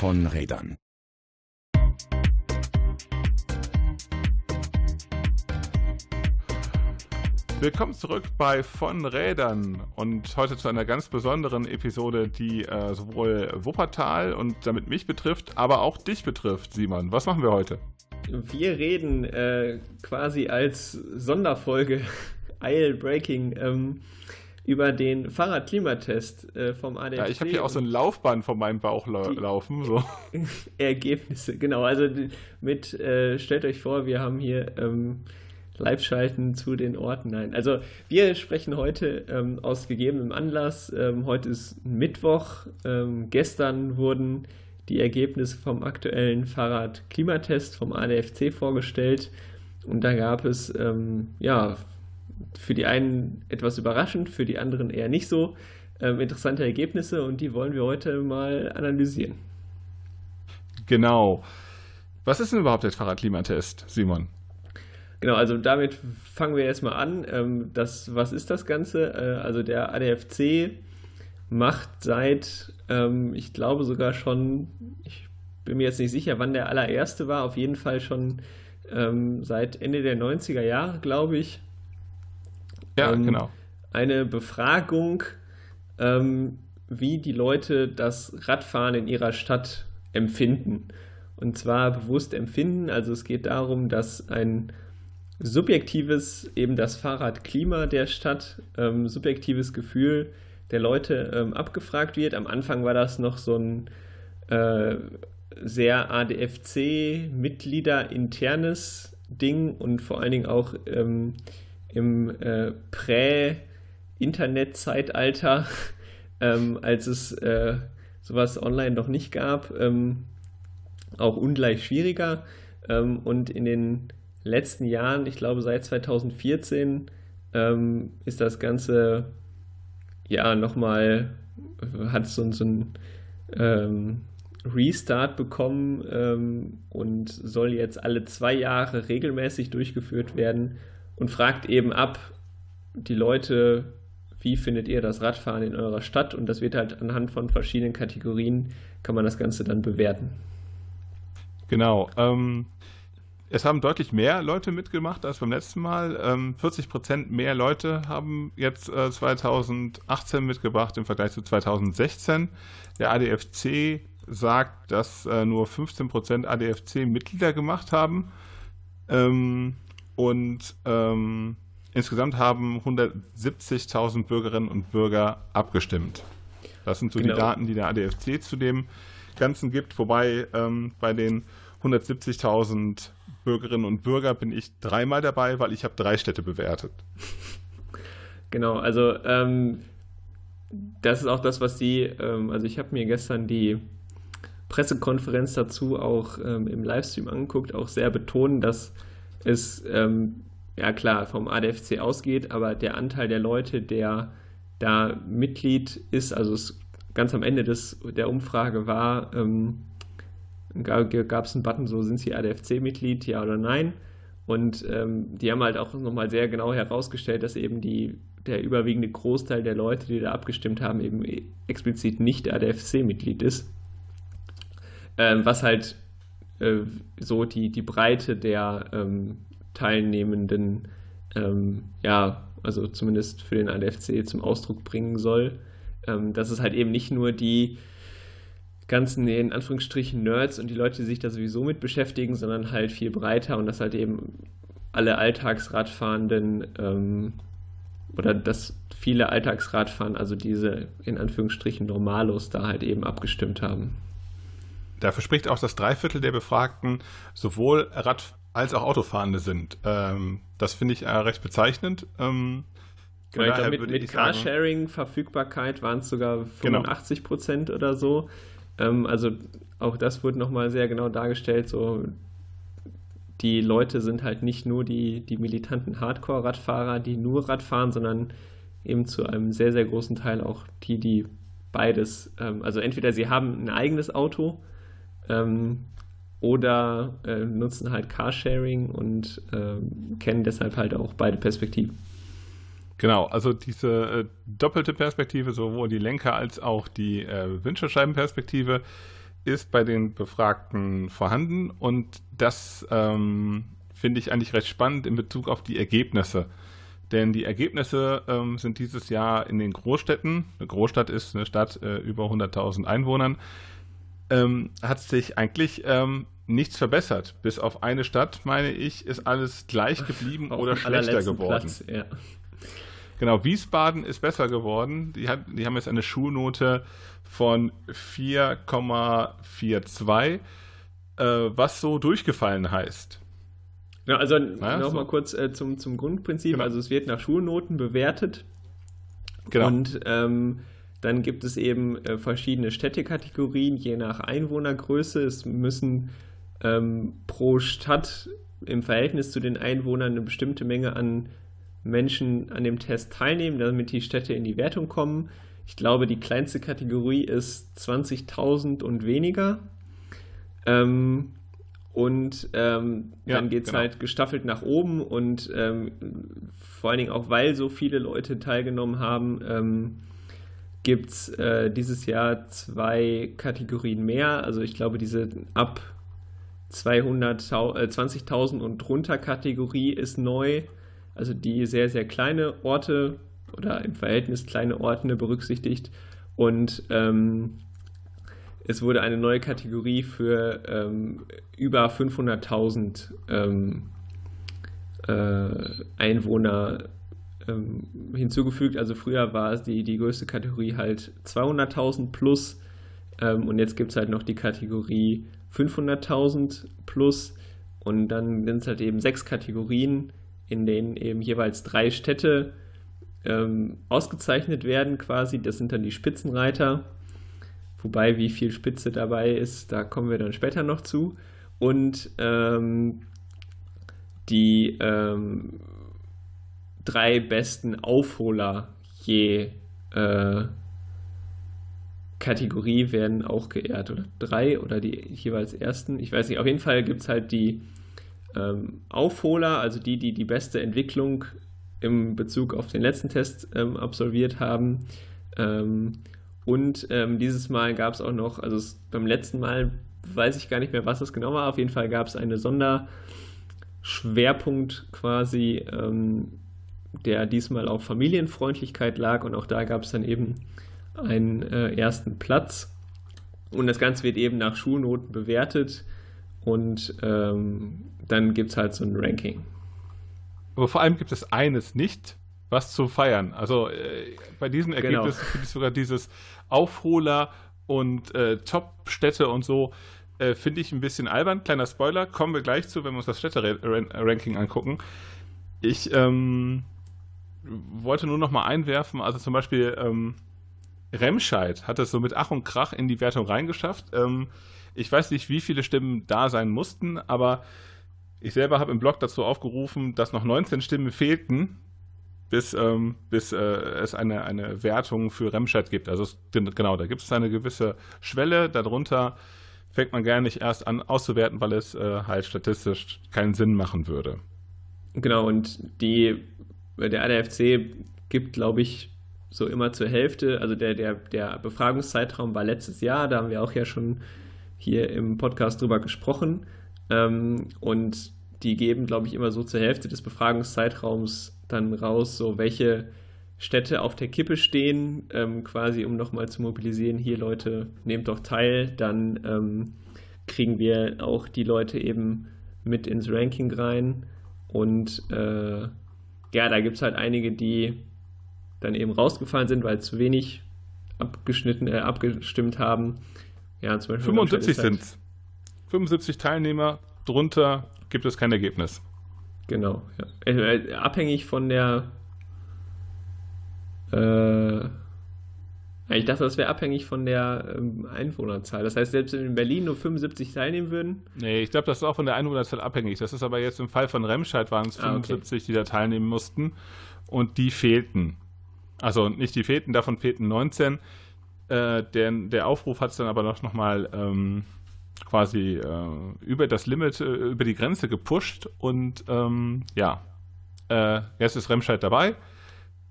von Rädern. Willkommen zurück bei Von Rädern und heute zu einer ganz besonderen Episode, die äh, sowohl Wuppertal und damit mich betrifft, aber auch dich betrifft, Simon. Was machen wir heute? Wir reden äh, quasi als Sonderfolge Isle Breaking ähm, über den Fahrradklimatest äh, vom ADFC. Ja, ich habe hier auch so ein Laufband vor meinem Bauch la laufen. So. Ergebnisse, genau. Also mit, äh, stellt euch vor, wir haben hier ähm, Live-Schalten zu den Orten. Nein, also wir sprechen heute ähm, aus gegebenem Anlass. Ähm, heute ist Mittwoch. Ähm, gestern wurden die Ergebnisse vom aktuellen Fahrrad-Klimatest vom ADFC vorgestellt. Und da gab es ähm, ja für die einen etwas überraschend, für die anderen eher nicht so ähm, interessante Ergebnisse und die wollen wir heute mal analysieren. Genau. Was ist denn überhaupt der Fahrradklimatest, Simon? Genau, also damit fangen wir erstmal an. Ähm, das, was ist das Ganze? Äh, also der ADFC macht seit, ähm, ich glaube sogar schon, ich bin mir jetzt nicht sicher, wann der allererste war, auf jeden Fall schon ähm, seit Ende der 90er Jahre, glaube ich. Ja, genau. Eine Befragung, wie die Leute das Radfahren in ihrer Stadt empfinden. Und zwar bewusst empfinden. Also es geht darum, dass ein subjektives, eben das Fahrradklima der Stadt, ähm, subjektives Gefühl der Leute ähm, abgefragt wird. Am Anfang war das noch so ein äh, sehr ADFC-Mitglieder-internes Ding und vor allen Dingen auch ähm, im äh, Prä-Internet-Zeitalter, ähm, als es äh, sowas online noch nicht gab, ähm, auch ungleich schwieriger. Ähm, und in den letzten Jahren, ich glaube seit 2014, ähm, ist das Ganze ja nochmal, hat so, so ein ähm, Restart bekommen ähm, und soll jetzt alle zwei Jahre regelmäßig durchgeführt werden und fragt eben ab die Leute, wie findet ihr das Radfahren in eurer Stadt? Und das wird halt anhand von verschiedenen Kategorien, kann man das Ganze dann bewerten. Genau. Ähm, es haben deutlich mehr Leute mitgemacht als beim letzten Mal. Ähm, 40 Prozent mehr Leute haben jetzt äh, 2018 mitgebracht im Vergleich zu 2016. Der ADFC sagt, dass äh, nur 15 Prozent ADFC-Mitglieder gemacht haben. Ähm, und ähm, insgesamt haben 170.000 Bürgerinnen und Bürger abgestimmt. Das sind so genau. die Daten, die der ADFC zu dem Ganzen gibt, wobei ähm, bei den 170.000 Bürgerinnen und Bürger bin ich dreimal dabei, weil ich habe drei Städte bewertet. Genau, also ähm, das ist auch das, was Sie, ähm, also ich habe mir gestern die Pressekonferenz dazu auch ähm, im Livestream angeguckt, auch sehr betonen, dass es ähm, ja klar vom ADFC ausgeht, aber der Anteil der Leute, der da Mitglied ist, also es ganz am Ende des, der Umfrage war, ähm, gab es einen Button, so sind Sie ADFC-Mitglied, ja oder nein. Und ähm, die haben halt auch nochmal sehr genau herausgestellt, dass eben die, der überwiegende Großteil der Leute, die da abgestimmt haben, eben explizit nicht ADFC-Mitglied ist. Ähm, was halt äh, so die, die Breite der ähm, Teilnehmenden, ähm, ja, also zumindest für den ADFC zum Ausdruck bringen soll. Ähm, dass es halt eben nicht nur die ganzen, in Anführungsstrichen, Nerds und die Leute, die sich da sowieso mit beschäftigen, sondern halt viel breiter und dass halt eben alle Alltagsradfahrenden ähm, oder dass viele Alltagsradfahren, also diese in Anführungsstrichen Normalos, da halt eben abgestimmt haben. Dafür spricht auch, dass drei Viertel der Befragten sowohl Rad- als auch Autofahrende sind. Ähm, das finde ich äh, recht bezeichnend. Ähm, genau, ich glaube, mit, mit Carsharing-Verfügbarkeit waren es sogar 85 genau. Prozent oder so. Ähm, also auch das wurde nochmal sehr genau dargestellt. So, die Leute sind halt nicht nur die, die militanten Hardcore-Radfahrer, die nur Rad fahren, sondern eben zu einem sehr, sehr großen Teil auch die, die beides, ähm, also entweder sie haben ein eigenes Auto ähm, oder äh, nutzen halt Carsharing und äh, kennen deshalb halt auch beide Perspektiven. Genau, also diese äh, doppelte Perspektive, sowohl die Lenker als auch die äh, Windschutzscheibenperspektive, ist bei den Befragten vorhanden und das ähm, finde ich eigentlich recht spannend in Bezug auf die Ergebnisse. Denn die Ergebnisse ähm, sind dieses Jahr in den Großstädten, eine Großstadt ist eine Stadt äh, über 100.000 Einwohnern, ähm, hat sich eigentlich ähm, nichts verbessert. Bis auf eine Stadt, meine ich, ist alles gleich geblieben oder schlechter geworden. Platz, ja. Genau, Wiesbaden ist besser geworden. Die, hat, die haben jetzt eine Schulnote von 4,42, äh, was so durchgefallen heißt. Ja, also ja, nochmal so. kurz äh, zum, zum Grundprinzip. Genau. Also es wird nach Schulnoten bewertet. Genau. Und ähm, dann gibt es eben äh, verschiedene Städtekategorien, je nach Einwohnergröße. Es müssen ähm, pro Stadt im Verhältnis zu den Einwohnern eine bestimmte Menge an Menschen an dem Test teilnehmen, damit die Städte in die Wertung kommen. Ich glaube, die kleinste Kategorie ist 20.000 und weniger. Ähm, und ähm, ja, dann geht es genau. halt gestaffelt nach oben und ähm, vor allen Dingen auch, weil so viele Leute teilgenommen haben, ähm, gibt es äh, dieses Jahr zwei Kategorien mehr. Also ich glaube, diese ab 20.000 äh, und drunter Kategorie ist neu. Also die sehr, sehr kleine Orte oder im Verhältnis kleine Orte berücksichtigt. Und ähm, es wurde eine neue Kategorie für ähm, über 500.000 ähm, äh, Einwohner ähm, hinzugefügt. Also früher war die, die größte Kategorie halt 200.000 plus ähm, und jetzt gibt es halt noch die Kategorie 500.000 plus und dann sind es halt eben sechs Kategorien, in denen eben jeweils drei Städte ähm, ausgezeichnet werden quasi. Das sind dann die Spitzenreiter. Wobei, wie viel Spitze dabei ist, da kommen wir dann später noch zu. Und ähm, die ähm, drei besten Aufholer je äh, Kategorie werden auch geehrt. Oder drei oder die jeweils ersten. Ich weiß nicht, auf jeden Fall gibt es halt die ähm, Aufholer, also die, die die beste Entwicklung im Bezug auf den letzten Test ähm, absolviert haben. Ähm, und ähm, dieses Mal gab es auch noch, also es, beim letzten Mal weiß ich gar nicht mehr, was das genau war. Auf jeden Fall gab es eine Sonderschwerpunkt quasi, ähm, der diesmal auf Familienfreundlichkeit lag. Und auch da gab es dann eben einen äh, ersten Platz. Und das Ganze wird eben nach Schulnoten bewertet. Und ähm, dann gibt es halt so ein Ranking. Aber vor allem gibt es eines nicht, was zu feiern. Also äh, bei diesen genau. Ergebnissen genau. finde ich sogar dieses Aufholer und äh, Top-Städte und so äh, finde ich ein bisschen albern. Kleiner Spoiler, kommen wir gleich zu, wenn wir uns das Städte-Ranking angucken. Ich ähm, wollte nur noch mal einwerfen, also zum Beispiel ähm, Remscheid hat es so mit Ach und Krach in die Wertung reingeschafft. Ähm, ich weiß nicht, wie viele Stimmen da sein mussten, aber ich selber habe im Blog dazu aufgerufen, dass noch 19 Stimmen fehlten, bis, ähm, bis äh, es eine, eine Wertung für Remscheid gibt. Also es, genau, da gibt es eine gewisse Schwelle. Darunter fängt man gar nicht erst an auszuwerten, weil es äh, halt statistisch keinen Sinn machen würde. Genau, und die, der ADFC gibt, glaube ich, so immer zur Hälfte, also der, der, der Befragungszeitraum war letztes Jahr, da haben wir auch ja schon hier im Podcast drüber gesprochen. Ähm, und die geben, glaube ich, immer so zur Hälfte des Befragungszeitraums dann raus, so welche Städte auf der Kippe stehen, ähm, quasi um nochmal zu mobilisieren, hier Leute, nehmt doch teil, dann ähm, kriegen wir auch die Leute eben mit ins Ranking rein. Und äh, ja, da gibt es halt einige, die dann eben rausgefallen sind, weil zu wenig abgeschnitten, äh, abgestimmt haben. Ja, zum Beispiel 75 sind es. 75 Teilnehmer, drunter gibt es kein Ergebnis. Genau, ja. Äh, abhängig von der. Äh, ich dachte, das wäre abhängig von der ähm, Einwohnerzahl. Das heißt, selbst wenn in Berlin nur 75 teilnehmen würden. Nee, ich glaube, das ist auch von der Einwohnerzahl abhängig. Das ist aber jetzt im Fall von Remscheid waren es 75, ah, okay. die da teilnehmen mussten. Und die fehlten. Also nicht die fehlten, davon fehlten 19. Äh, der, der Aufruf hat es dann aber noch, noch mal ähm, quasi äh, über das Limit, äh, über die Grenze gepusht und ähm, ja, äh, jetzt ist Remscheid dabei,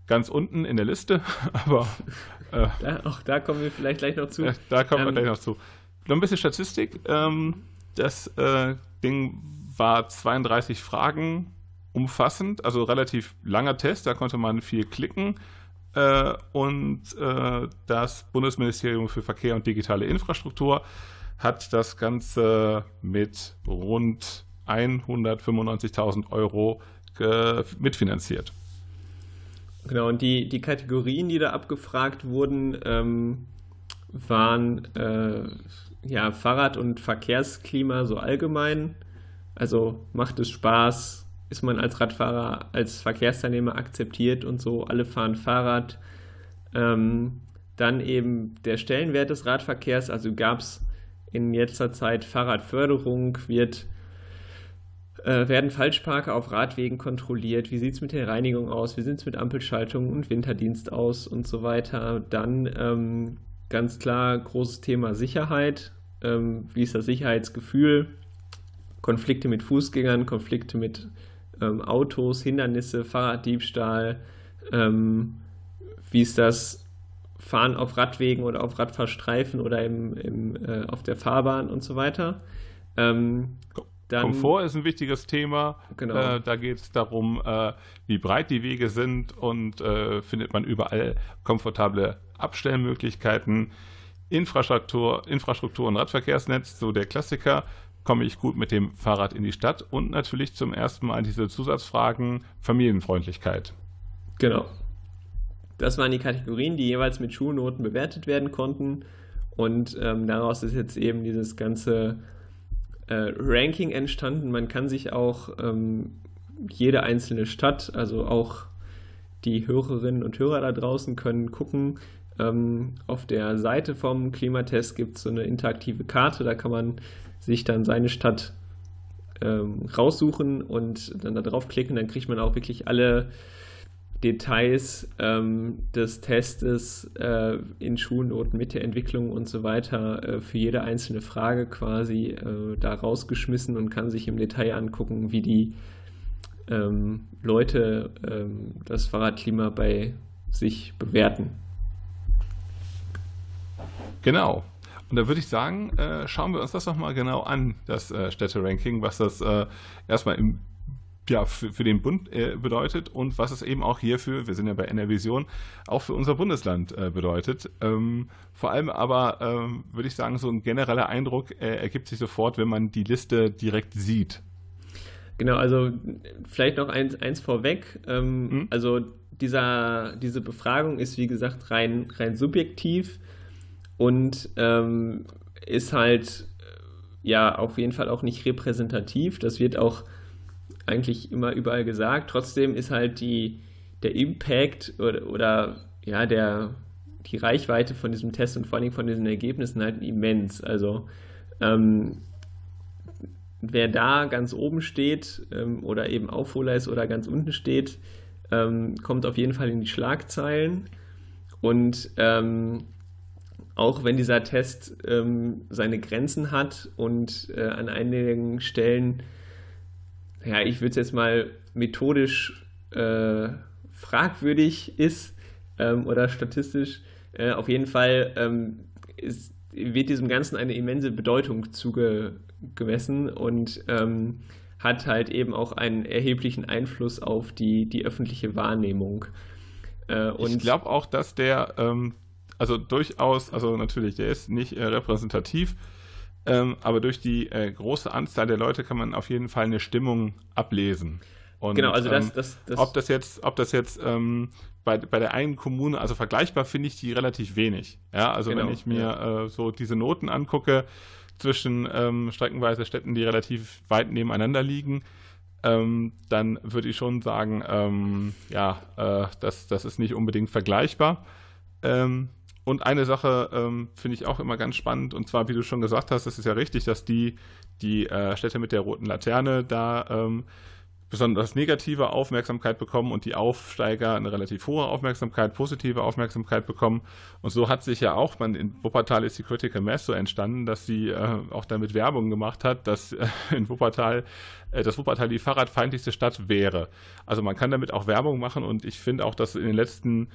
ganz unten in der Liste, aber äh, da, auch da kommen wir vielleicht gleich noch zu. da kommen ähm, wir gleich noch zu. noch ein bisschen Statistik. Ähm, das äh, Ding war 32 Fragen umfassend, also relativ langer Test, da konnte man viel klicken. Äh, und äh, das Bundesministerium für Verkehr und digitale Infrastruktur hat das Ganze mit rund 195.000 Euro mitfinanziert. Genau, und die, die Kategorien, die da abgefragt wurden, ähm, waren äh, ja, Fahrrad- und Verkehrsklima so allgemein. Also macht es Spaß, ist man als Radfahrer, als Verkehrsteilnehmer akzeptiert und so, alle fahren Fahrrad. Ähm, dann eben der Stellenwert des Radverkehrs, also gab es in letzter Zeit Fahrradförderung, wird, äh, werden Falschparker auf Radwegen kontrolliert, wie sieht es mit der Reinigung aus, wie sieht es mit Ampelschaltung und Winterdienst aus und so weiter. Dann ähm, ganz klar großes Thema Sicherheit, ähm, wie ist das Sicherheitsgefühl, Konflikte mit Fußgängern, Konflikte mit ähm, Autos, Hindernisse, Fahrraddiebstahl, ähm, wie ist das Fahren auf Radwegen oder auf Radfahrstreifen oder im, im, äh, auf der Fahrbahn und so weiter. Ähm, dann, Komfort ist ein wichtiges Thema. Genau. Äh, da geht es darum, äh, wie breit die Wege sind und äh, findet man überall komfortable Abstellmöglichkeiten. Infrastruktur, Infrastruktur und Radverkehrsnetz, so der Klassiker. Komme ich gut mit dem Fahrrad in die Stadt? Und natürlich zum ersten Mal diese Zusatzfragen Familienfreundlichkeit. Genau. Das waren die Kategorien, die jeweils mit Schulnoten bewertet werden konnten. Und ähm, daraus ist jetzt eben dieses ganze äh, Ranking entstanden. Man kann sich auch ähm, jede einzelne Stadt, also auch die Hörerinnen und Hörer da draußen können gucken. Ähm, auf der Seite vom Klimatest gibt es so eine interaktive Karte, da kann man sich dann seine Stadt ähm, raussuchen und dann da draufklicken, dann kriegt man auch wirklich alle Details ähm, des Testes äh, in Schulnoten mit der Entwicklung und so weiter äh, für jede einzelne Frage quasi äh, da rausgeschmissen und kann sich im Detail angucken, wie die ähm, Leute ähm, das Fahrradklima bei sich bewerten. Genau. Und da würde ich sagen, äh, schauen wir uns das nochmal genau an, das äh, Städte-Ranking, was das äh, erstmal im ja, für, für den Bund äh, bedeutet und was es eben auch hierfür, wir sind ja bei Enervision, auch für unser Bundesland äh, bedeutet. Ähm, vor allem aber, ähm, würde ich sagen, so ein genereller Eindruck äh, ergibt sich sofort, wenn man die Liste direkt sieht. Genau, also vielleicht noch eins, eins vorweg. Ähm, hm? Also dieser, diese Befragung ist, wie gesagt, rein, rein subjektiv und ähm, ist halt ja auf jeden Fall auch nicht repräsentativ. Das wird auch eigentlich immer überall gesagt. Trotzdem ist halt die, der Impact oder, oder ja, der, die Reichweite von diesem Test und vor allem von diesen Ergebnissen halt immens. Also ähm, wer da ganz oben steht ähm, oder eben Aufholer ist oder ganz unten steht, ähm, kommt auf jeden Fall in die Schlagzeilen. Und ähm, auch wenn dieser Test ähm, seine Grenzen hat und äh, an einigen Stellen ja, ich würde es jetzt mal methodisch äh, fragwürdig ist ähm, oder statistisch, äh, auf jeden Fall ähm, ist, wird diesem Ganzen eine immense Bedeutung zugemessen und ähm, hat halt eben auch einen erheblichen Einfluss auf die, die öffentliche Wahrnehmung. Äh, ich glaube auch, dass der, ähm, also durchaus, also natürlich, der ist nicht äh, repräsentativ, ähm, aber durch die äh, große Anzahl der Leute kann man auf jeden Fall eine Stimmung ablesen. Und, genau, also das, ähm, das, das, ob das jetzt, ob das jetzt ähm, bei, bei der einen Kommune, also vergleichbar finde ich die relativ wenig. Ja, also genau, wenn ich mir ja. äh, so diese Noten angucke zwischen ähm, streckenweise Städten, die relativ weit nebeneinander liegen, ähm, dann würde ich schon sagen, ähm, ja, äh, das, das ist nicht unbedingt vergleichbar. Ähm, und eine Sache ähm, finde ich auch immer ganz spannend, und zwar, wie du schon gesagt hast, es ist ja richtig, dass die, die äh, Städte mit der roten Laterne da ähm, besonders negative Aufmerksamkeit bekommen und die Aufsteiger eine relativ hohe Aufmerksamkeit, positive Aufmerksamkeit bekommen. Und so hat sich ja auch, man in Wuppertal ist die Critical Mass so entstanden, dass sie äh, auch damit Werbung gemacht hat, dass äh, in Wuppertal, äh, dass Wuppertal die fahrradfeindlichste Stadt wäre. Also man kann damit auch Werbung machen und ich finde auch, dass in den letzten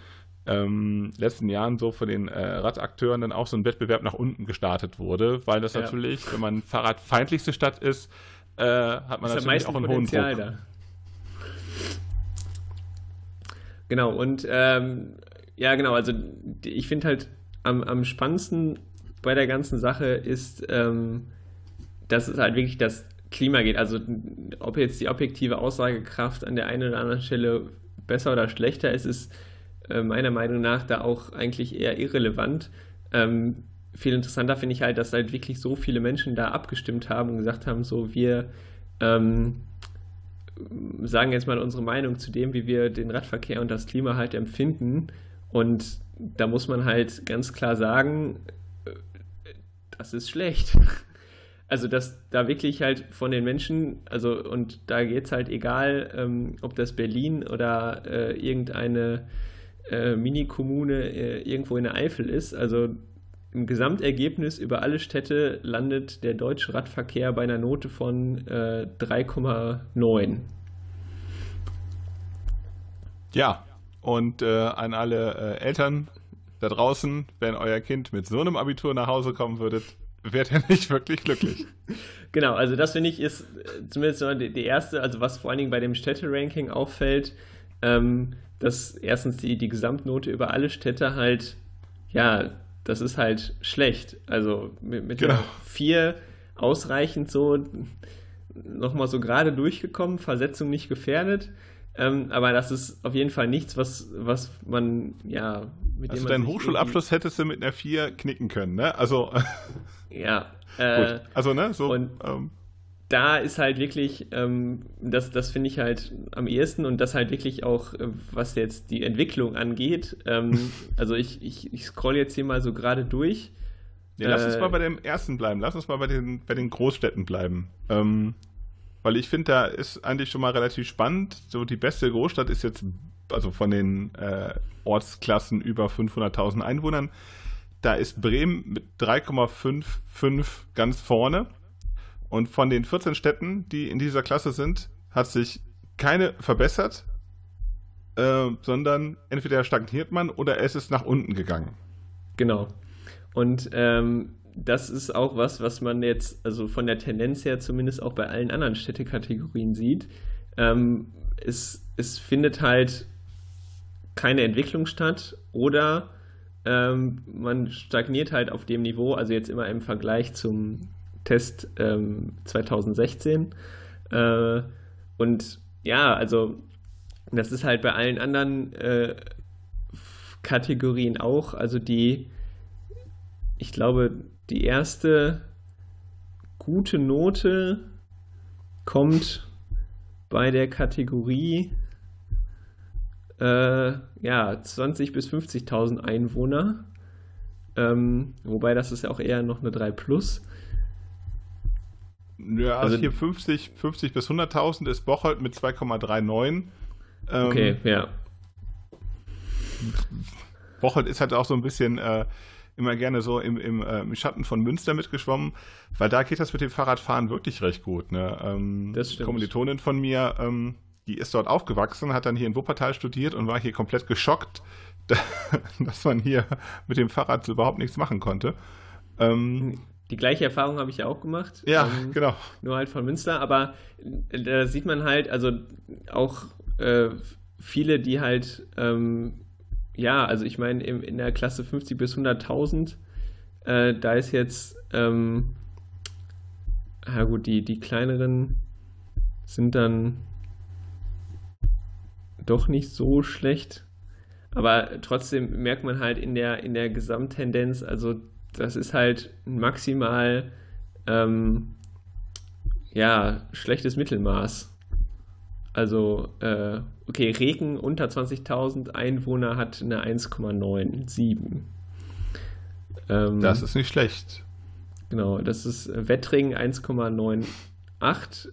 ähm, letzten Jahren so von den äh, Radakteuren dann auch so ein Wettbewerb nach unten gestartet wurde, weil das ja. natürlich, wenn man fahrradfeindlichste Stadt ist, äh, hat man ist natürlich auch einen hohen Druck. Da. Genau, und ähm, ja, genau, also ich finde halt am, am spannendsten bei der ganzen Sache ist, ähm, dass es halt wirklich das Klima geht. Also ob jetzt die objektive Aussagekraft an der einen oder anderen Stelle besser oder schlechter ist, ist äh, meiner Meinung nach da auch eigentlich eher irrelevant. Ähm, viel interessanter finde ich halt, dass halt wirklich so viele Menschen da abgestimmt haben und gesagt haben, so wir ähm, sagen jetzt mal unsere Meinung zu dem, wie wir den Radverkehr und das Klima halt empfinden. Und da muss man halt ganz klar sagen, äh, das ist schlecht. Also, dass da wirklich halt von den Menschen, also, und da geht es halt egal, ähm, ob das Berlin oder äh, irgendeine äh, Mini-Kommune äh, irgendwo in der Eifel ist. Also, im Gesamtergebnis über alle Städte landet der deutsche Radverkehr bei einer Note von äh, 3,9. Ja, und äh, an alle äh, Eltern da draußen, wenn euer Kind mit so einem Abitur nach Hause kommen würdet, wärt ihr nicht wirklich glücklich. genau, also das finde ich ist äh, zumindest die, die, erste, also was vor allen Dingen bei dem Städte-Ranking auffällt, ähm, dass erstens die, die Gesamtnote über alle Städte halt, ja, das ist halt schlecht. Also mit, mit genau. vier ausreichend so nochmal so gerade durchgekommen, Versetzung nicht gefährdet. Ähm, aber das ist auf jeden Fall nichts, was, was man, ja, mit also dem deinen Hochschulabschluss hättest du mit einer 4 knicken können, ne? Also. ja. Äh, Also, ne? So. Und ähm, da ist halt wirklich, ähm, das, das finde ich halt am ehesten und das halt wirklich auch, äh, was jetzt die Entwicklung angeht. Ähm, also, ich, ich, ich scroll jetzt hier mal so gerade durch. Ja, lass uns äh, mal bei dem ersten bleiben. Lass uns mal bei den, bei den Großstädten bleiben. Ähm, weil ich finde, da ist eigentlich schon mal relativ spannend. So die beste Großstadt ist jetzt, also von den äh, Ortsklassen über 500.000 Einwohnern, da ist Bremen mit 3,55 ganz vorne. Und von den 14 Städten, die in dieser Klasse sind, hat sich keine verbessert, äh, sondern entweder stagniert man oder es ist nach unten gegangen. Genau. Und ähm, das ist auch was, was man jetzt, also von der Tendenz her zumindest auch bei allen anderen Städtekategorien sieht. Ähm, es, es findet halt keine Entwicklung statt oder ähm, man stagniert halt auf dem Niveau, also jetzt immer im Vergleich zum Test ähm, 2016. Äh, und ja, also das ist halt bei allen anderen äh, Kategorien auch, also die, ich glaube, die erste gute Note kommt bei der Kategorie äh, ja, 20.000 bis 50.000 Einwohner. Ähm, wobei das ist ja auch eher noch eine 3 Plus. Ja, also, also hier 50, 50 bis 100.000 ist Bocholt mit 2,39. Ähm, okay, ja. Bocholt ist halt auch so ein bisschen äh, immer gerne so im, im, äh, im, Schatten von Münster mitgeschwommen, weil da geht das mit dem Fahrradfahren wirklich recht gut. Ne? Ähm, das stimmt. Kommilitonin von mir, ähm, die ist dort aufgewachsen, hat dann hier in Wuppertal studiert und war hier komplett geschockt, dass man hier mit dem Fahrrad überhaupt nichts machen konnte. Ähm, die gleiche Erfahrung habe ich ja auch gemacht. Ja, ähm, genau. Nur halt von Münster, aber äh, da sieht man halt, also auch äh, viele, die halt ähm, ja, also ich meine, in der Klasse 50 bis 100.000, äh, da ist jetzt, ähm, ja gut, die, die kleineren sind dann doch nicht so schlecht. Aber trotzdem merkt man halt in der, in der Gesamttendenz, also das ist halt maximal, ähm, ja, schlechtes Mittelmaß. Also, äh, okay, Regen unter 20.000 Einwohner hat eine 1,97. Ähm, das ist nicht schlecht. Genau, das ist Wettring 1,98.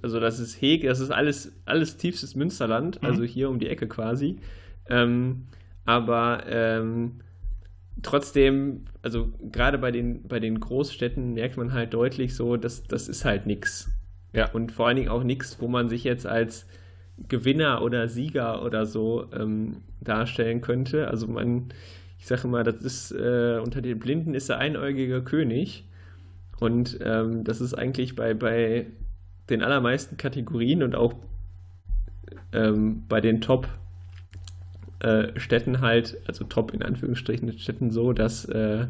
Also das ist Heg, das ist alles, alles tiefstes Münsterland, mhm. also hier um die Ecke quasi. Ähm, aber ähm, trotzdem, also gerade bei den, bei den Großstädten merkt man halt deutlich so, dass das ist halt nichts. Ja. Und vor allen Dingen auch nichts, wo man sich jetzt als Gewinner oder Sieger oder so ähm, darstellen könnte. Also man, ich sage mal, das ist äh, unter den Blinden ist der einäugige König. Und ähm, das ist eigentlich bei, bei den allermeisten Kategorien und auch ähm, bei den Top äh, Städten halt, also Top in Anführungsstrichen Städten so, dass äh,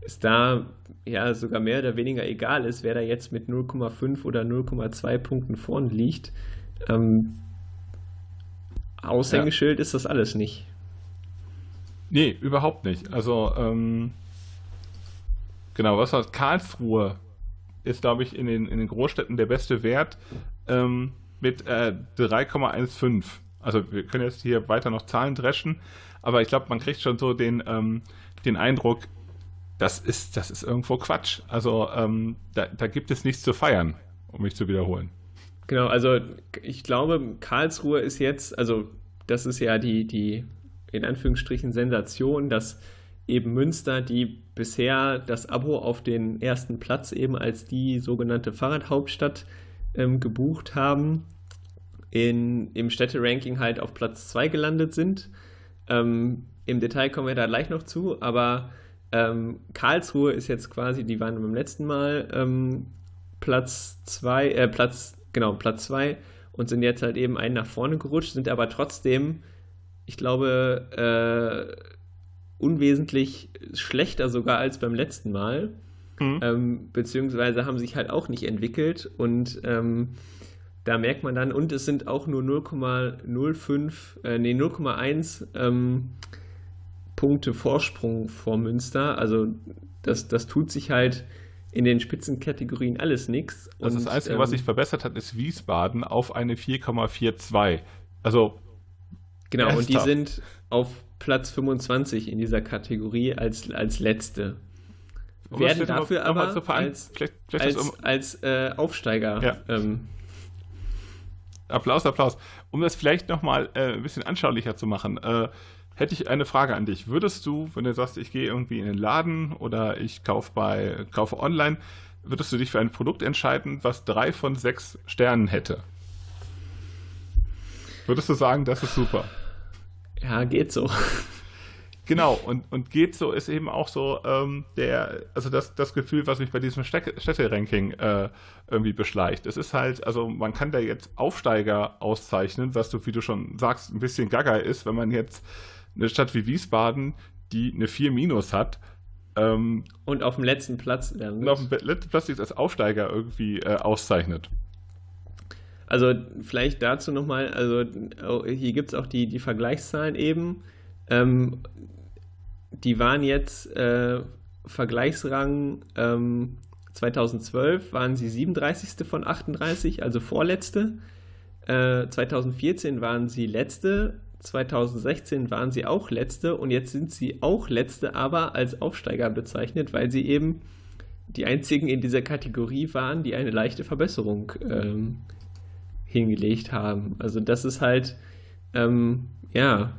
es da ja sogar mehr oder weniger egal ist, wer da jetzt mit 0,5 oder 0,2 Punkten vorn liegt. Ähm, Aushängeschild ja. ist das alles nicht. Nee, überhaupt nicht. Also, ähm, genau, was war Karlsruhe ist, glaube ich, in den, in den Großstädten der beste Wert ähm, mit äh, 3,15. Also, wir können jetzt hier weiter noch Zahlen dreschen, aber ich glaube, man kriegt schon so den, ähm, den Eindruck, das ist, das ist irgendwo Quatsch. Also, ähm, da, da gibt es nichts zu feiern, um mich zu wiederholen. Genau, also ich glaube, Karlsruhe ist jetzt, also das ist ja die, die in Anführungsstrichen Sensation, dass eben Münster, die bisher das Abo auf den ersten Platz eben als die sogenannte Fahrradhauptstadt ähm, gebucht haben, in, im Städteranking halt auf Platz 2 gelandet sind. Ähm, Im Detail kommen wir da gleich noch zu, aber ähm, Karlsruhe ist jetzt quasi, die waren beim letzten Mal ähm, Platz 2, äh, Platz genau, Platz 2 und sind jetzt halt eben einen nach vorne gerutscht, sind aber trotzdem, ich glaube, äh, unwesentlich schlechter sogar als beim letzten Mal. Mhm. Ähm, beziehungsweise haben sich halt auch nicht entwickelt und ähm, da merkt man dann, und es sind auch nur 0,05, äh, nee, 0,1 ähm, Punkte Vorsprung vor Münster. Also das, das tut sich halt in den Spitzenkategorien alles nichts. Das, das Einzige, ähm, was sich verbessert hat, ist Wiesbaden auf eine 4,42. Also. Genau, und die sind auf Platz 25 in dieser Kategorie als, als letzte. Werden dafür aber als, vielleicht, vielleicht als, um als äh, Aufsteiger. Ja. Ähm, Applaus, Applaus. Um das vielleicht nochmal äh, ein bisschen anschaulicher zu machen. Äh, hätte ich eine Frage an dich. Würdest du, wenn du sagst, ich gehe irgendwie in den Laden oder ich kaufe bei kaufe online, würdest du dich für ein Produkt entscheiden, was drei von sechs Sternen hätte? Würdest du sagen, das ist super? Ja, geht so. Genau, und, und geht so ist eben auch so ähm, der, also das, das Gefühl, was mich bei diesem Städte-Ranking äh, irgendwie beschleicht. Es ist halt, also man kann da jetzt Aufsteiger auszeichnen, was du, wie du schon sagst, ein bisschen gaga ist, wenn man jetzt eine Stadt wie Wiesbaden, die eine 4 minus hat. Ähm, und auf dem letzten Platz. Und auf dem letzten Platz sich als Aufsteiger irgendwie äh, auszeichnet. Also vielleicht dazu nochmal, also oh, hier gibt es auch die, die Vergleichszahlen eben. Ähm, die waren jetzt äh, Vergleichsrang ähm, 2012 waren sie 37. von 38, also vorletzte. Äh, 2014 waren sie letzte 2016 waren sie auch letzte und jetzt sind sie auch letzte, aber als Aufsteiger bezeichnet, weil sie eben die einzigen in dieser Kategorie waren, die eine leichte Verbesserung ähm, hingelegt haben. Also das ist halt, ähm, ja,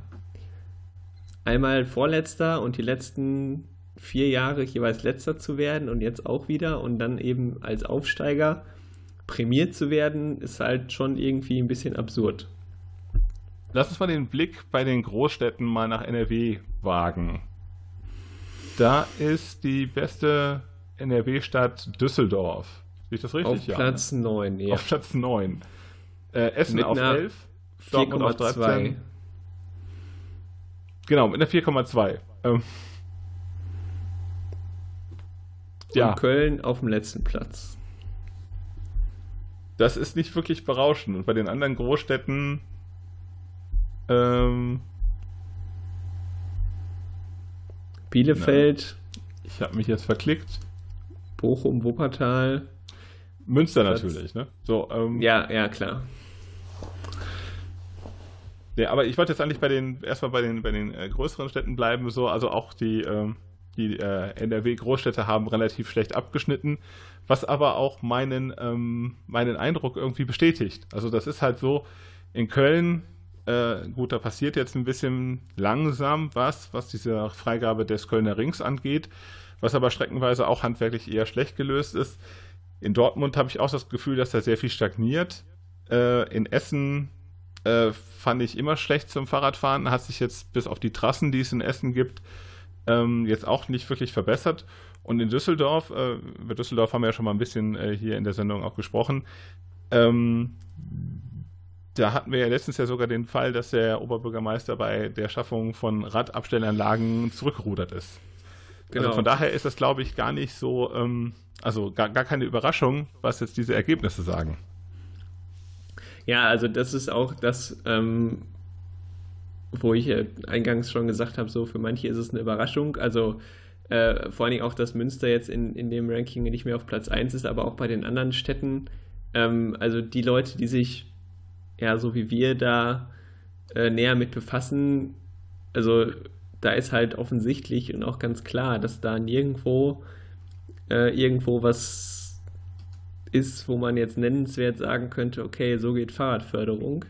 einmal vorletzter und die letzten vier Jahre jeweils letzter zu werden und jetzt auch wieder und dann eben als Aufsteiger prämiert zu werden, ist halt schon irgendwie ein bisschen absurd. Lass uns mal den Blick bei den Großstädten mal nach NRW wagen. Da ist die beste NRW-Stadt Düsseldorf. Sehe ich das richtig? Auf ja, Platz ne? 9, ja. Auf Platz 9. Äh, Essen mit auf 11, Dortmund auf 13. Genau, mit einer 4,2. Ähm, ja. Und Köln auf dem letzten Platz. Das ist nicht wirklich berauschend. Und bei den anderen Großstädten ähm, Bielefeld. Na, ich habe mich jetzt verklickt. Bochum, Wuppertal. Münster Platz. natürlich, ne? So, ähm, ja, ja, klar. Ja, aber ich wollte jetzt eigentlich bei den, erstmal bei den, bei den äh, größeren Städten bleiben, so, also auch die, äh, die äh, NRW-Großstädte haben relativ schlecht abgeschnitten, was aber auch meinen, ähm, meinen Eindruck irgendwie bestätigt. Also das ist halt so, in Köln äh, gut, da passiert jetzt ein bisschen langsam was, was diese Freigabe des Kölner Rings angeht, was aber streckenweise auch handwerklich eher schlecht gelöst ist. In Dortmund habe ich auch das Gefühl, dass da sehr viel stagniert. Äh, in Essen äh, fand ich immer schlecht zum Fahrradfahren. Hat sich jetzt bis auf die Trassen, die es in Essen gibt, ähm, jetzt auch nicht wirklich verbessert. Und in Düsseldorf, äh, über Düsseldorf haben wir ja schon mal ein bisschen äh, hier in der Sendung auch gesprochen. Ähm, da hatten wir ja letztens ja sogar den Fall, dass der Oberbürgermeister bei der Schaffung von Radabstellanlagen zurückgerudert ist. Also genau. Also von daher ist das, glaube ich, gar nicht so, ähm, also gar, gar keine Überraschung, was jetzt diese Ergebnisse sagen. Ja, also das ist auch das, ähm, wo ich äh, eingangs schon gesagt habe, so für manche ist es eine Überraschung. Also äh, vor allen Dingen auch, dass Münster jetzt in, in dem Ranking nicht mehr auf Platz 1 ist, aber auch bei den anderen Städten. Ähm, also die Leute, die sich ja so wie wir da äh, näher mit befassen, also da ist halt offensichtlich und auch ganz klar, dass da nirgendwo äh, irgendwo was ist, wo man jetzt nennenswert sagen könnte, okay, so geht Fahrradförderung.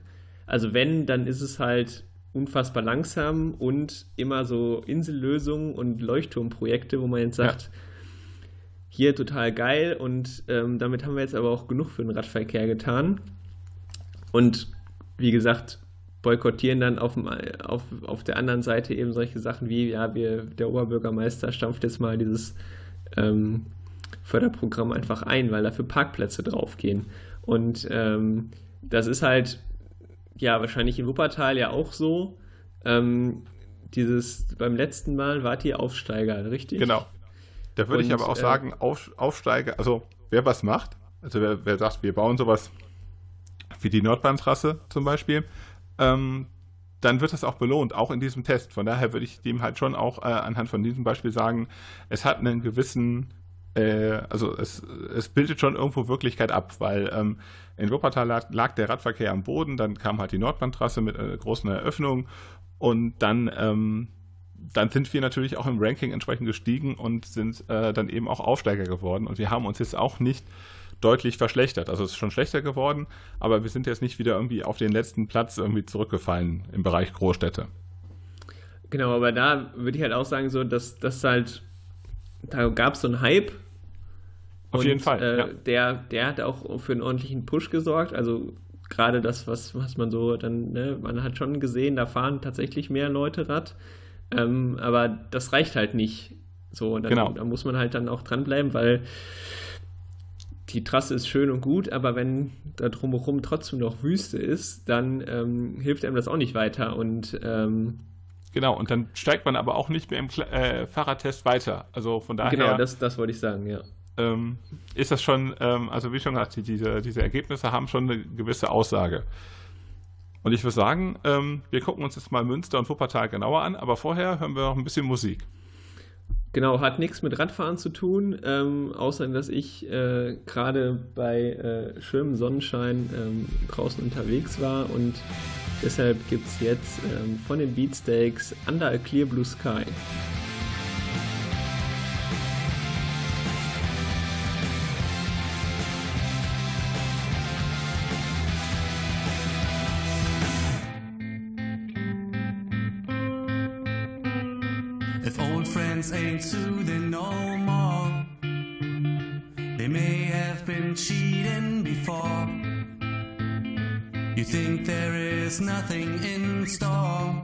Also wenn, dann ist es halt unfassbar langsam und immer so Insellösungen und Leuchtturmprojekte, wo man jetzt sagt, ja. hier total geil und ähm, damit haben wir jetzt aber auch genug für den Radverkehr getan. Und wie gesagt, boykottieren dann auf, auf, auf der anderen Seite eben solche Sachen wie, ja, wir, der Oberbürgermeister stampft jetzt mal dieses ähm, Förderprogramm einfach ein, weil dafür Parkplätze draufgehen. Und ähm, das ist halt, ja, wahrscheinlich in Wuppertal ja auch so. Ähm, dieses, beim letzten Mal wart ihr Aufsteiger, richtig? Genau. Da würde ich aber auch äh, sagen, Auf, Aufsteiger, also wer was macht, also wer, wer sagt, wir bauen sowas wie die Nordbahntrasse zum Beispiel, ähm, dann wird das auch belohnt, auch in diesem Test. Von daher würde ich dem halt schon auch äh, anhand von diesem Beispiel sagen, es hat einen gewissen, äh, also es, es bildet schon irgendwo Wirklichkeit ab, weil ähm, in Wuppertal lag, lag, der Radverkehr am Boden, dann kam halt die Nordbahntrasse mit einer großen Eröffnung und dann, ähm, dann sind wir natürlich auch im Ranking entsprechend gestiegen und sind äh, dann eben auch Aufsteiger geworden und wir haben uns jetzt auch nicht deutlich verschlechtert. Also es ist schon schlechter geworden, aber wir sind jetzt nicht wieder irgendwie auf den letzten Platz irgendwie zurückgefallen im Bereich Großstädte. Genau, aber da würde ich halt auch sagen, so, dass das halt, da gab es so einen Hype. Auf jeden Fall. Äh, ja. der, der hat auch für einen ordentlichen Push gesorgt. Also gerade das, was, was man so dann, ne, man hat schon gesehen, da fahren tatsächlich mehr Leute Rad. Ähm, aber das reicht halt nicht. So, dann, genau. da muss man halt dann auch dranbleiben, weil die Trasse ist schön und gut, aber wenn da drumherum trotzdem noch Wüste ist, dann ähm, hilft einem das auch nicht weiter. Und ähm, genau, und dann steigt man aber auch nicht mehr im äh, Fahrradtest weiter. Also von daher. Genau, das, das wollte ich sagen, ja. Ähm, ist das schon, ähm, also wie schon gesagt, diese, diese Ergebnisse haben schon eine gewisse Aussage. Und ich würde sagen, ähm, wir gucken uns jetzt mal Münster und Wuppertal genauer an, aber vorher hören wir noch ein bisschen Musik. Genau, hat nichts mit Radfahren zu tun, ähm, außer dass ich äh, gerade bei äh, schönem Sonnenschein ähm, draußen unterwegs war und deshalb gibt es jetzt ähm, von den Beatsteaks Under a Clear Blue Sky. You think there is nothing in store.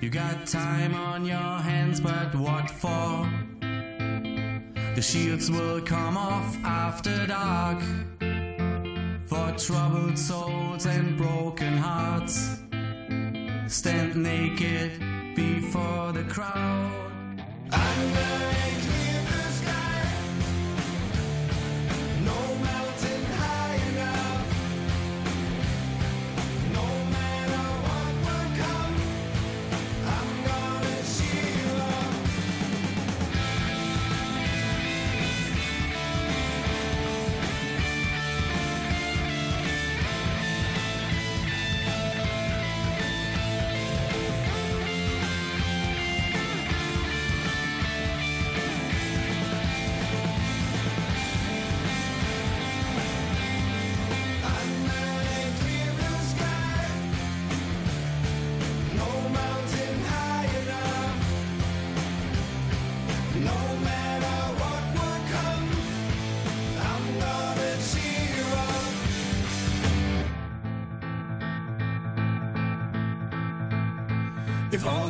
You got time on your hands, but what for? The shields will come off after dark for troubled souls and broken hearts. Stand naked before the crowd. Under If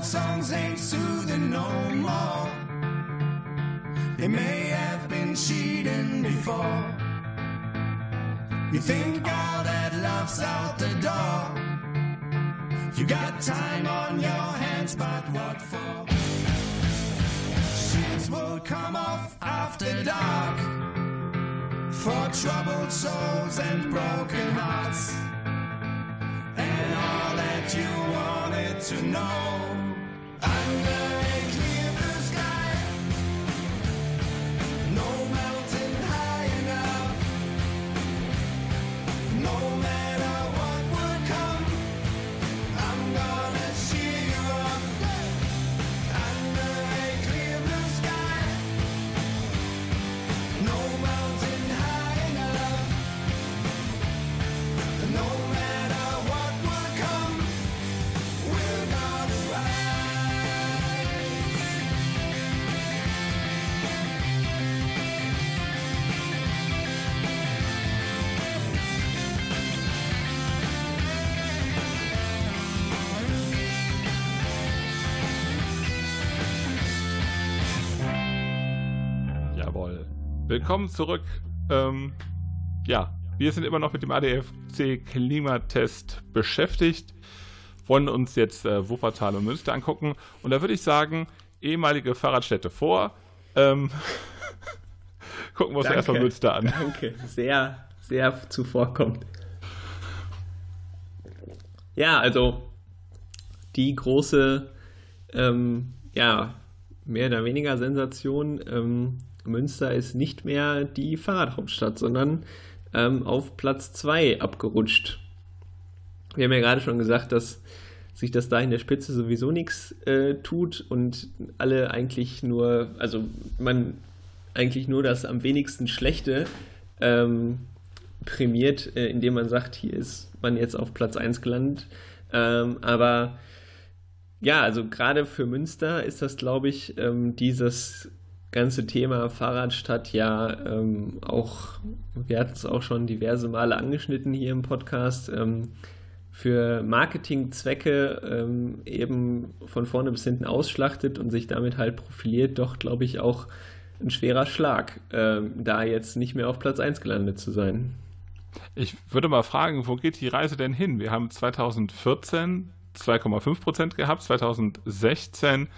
old songs ain't soothing no more, they may have been cheating before. You think all that love's out the door. You got time on your hands, but what for? Shoes will come off after dark for troubled souls and broken hearts. And all that you wanted to know. Willkommen zurück. Ähm, ja, wir sind immer noch mit dem ADFC Klimatest beschäftigt, wollen uns jetzt äh, Wuppertal und Münster angucken. Und da würde ich sagen, ehemalige Fahrradstädte vor. Ähm, gucken wir uns erstmal Münster an. Danke, sehr, sehr zuvorkommt. Ja, also die große, ähm, ja, mehr oder weniger Sensation. Ähm, Münster ist nicht mehr die Fahrradhauptstadt, sondern ähm, auf Platz 2 abgerutscht. Wir haben ja gerade schon gesagt, dass sich das da in der Spitze sowieso nichts äh, tut und alle eigentlich nur, also man eigentlich nur das am wenigsten Schlechte ähm, prämiert, äh, indem man sagt, hier ist man jetzt auf Platz 1 gelandet. Ähm, aber ja, also gerade für Münster ist das, glaube ich, ähm, dieses ganze Thema Fahrradstadt ja ähm, auch, wir hatten es auch schon diverse Male angeschnitten hier im Podcast, ähm, für Marketingzwecke ähm, eben von vorne bis hinten ausschlachtet und sich damit halt profiliert, doch, glaube ich, auch ein schwerer Schlag, ähm, da jetzt nicht mehr auf Platz 1 gelandet zu sein. Ich würde mal fragen, wo geht die Reise denn hin? Wir haben 2014 2,5 Prozent gehabt, 2016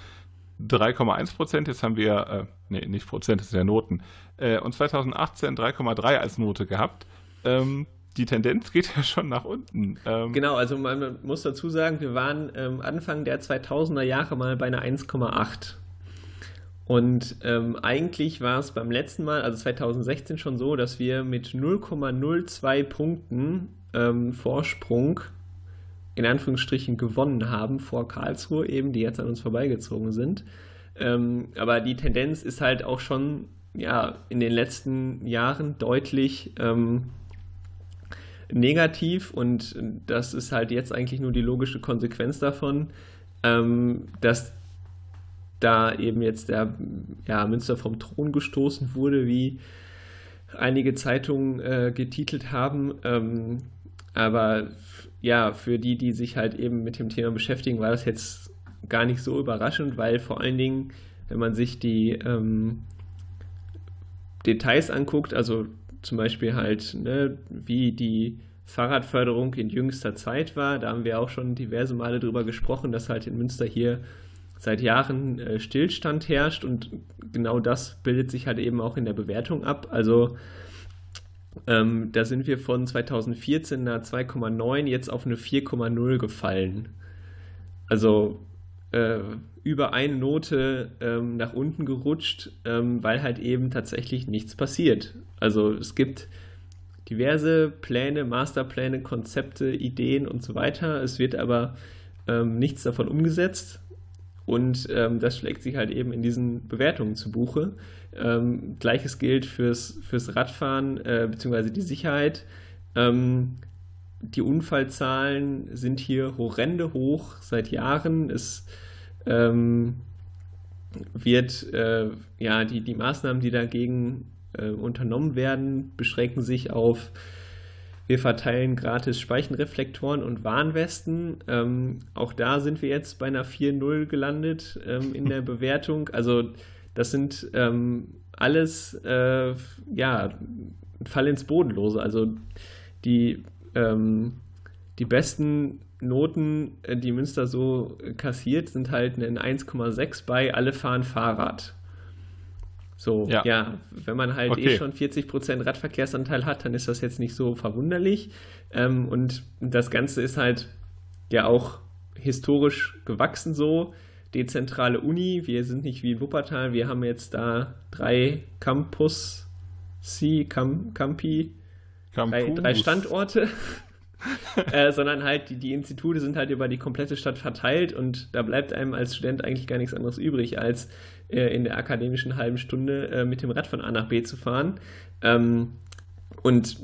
3,1 Prozent, jetzt haben wir, äh, nee, nicht Prozent, das sind ja Noten, äh, und 2018 3,3 als Note gehabt. Ähm, die Tendenz geht ja schon nach unten. Ähm, Genau, also man muss dazu sagen, wir waren ähm, Anfang der 2000er Jahre mal bei einer 1,8. Und ähm, eigentlich war es beim letzten Mal, also 2016 schon so, dass wir mit 0,02 Punkten ähm, Vorsprung in Anführungsstrichen gewonnen haben vor Karlsruhe eben, die jetzt an uns vorbeigezogen sind. Ähm, aber die Tendenz ist halt auch schon ja, in den letzten Jahren deutlich ähm, negativ und das ist halt jetzt eigentlich nur die logische Konsequenz davon, ähm, dass da eben jetzt der ja, Münster vom Thron gestoßen wurde, wie einige Zeitungen äh, getitelt haben. Ähm, aber ja, für die, die sich halt eben mit dem Thema beschäftigen, war das jetzt gar nicht so überraschend, weil vor allen Dingen, wenn man sich die ähm, Details anguckt, also zum Beispiel halt, ne, wie die Fahrradförderung in jüngster Zeit war, da haben wir auch schon diverse Male drüber gesprochen, dass halt in Münster hier seit Jahren äh, Stillstand herrscht und genau das bildet sich halt eben auch in der Bewertung ab. Also ähm, da sind wir von 2014 einer 2,9 jetzt auf eine 4,0 gefallen. Also äh, über eine Note ähm, nach unten gerutscht, ähm, weil halt eben tatsächlich nichts passiert. Also es gibt diverse Pläne, Masterpläne, Konzepte, Ideen und so weiter. Es wird aber ähm, nichts davon umgesetzt. Und ähm, das schlägt sich halt eben in diesen Bewertungen zu Buche. Ähm, Gleiches gilt fürs, fürs Radfahren äh, bzw. die Sicherheit. Die Unfallzahlen sind hier horrende hoch seit Jahren. Es ähm, wird, äh, ja, die, die Maßnahmen, die dagegen äh, unternommen werden, beschränken sich auf Wir verteilen gratis Speichenreflektoren und Warnwesten. Ähm, auch da sind wir jetzt bei einer 4.0 gelandet ähm, in der Bewertung. Also das sind ähm, alles, äh, ja, Fall ins Bodenlose. Also die, ähm, die besten Noten, äh, die Münster so kassiert, sind halt ein 1,6 bei Alle fahren Fahrrad. So, ja. ja, wenn man halt eh okay. eh schon 40% Radverkehrsanteil hat, dann ist das jetzt nicht so verwunderlich. Ähm, und das Ganze ist halt ja auch historisch gewachsen so. Dezentrale Uni, wir sind nicht wie Wuppertal, wir haben jetzt da drei Campus, C, Cam, Campi, drei, drei, Standorte. äh, sondern halt die, die Institute sind halt über die komplette Stadt verteilt und da bleibt einem als Student eigentlich gar nichts anderes übrig, als äh, in der akademischen halben Stunde äh, mit dem Rad von A nach B zu fahren. Ähm, und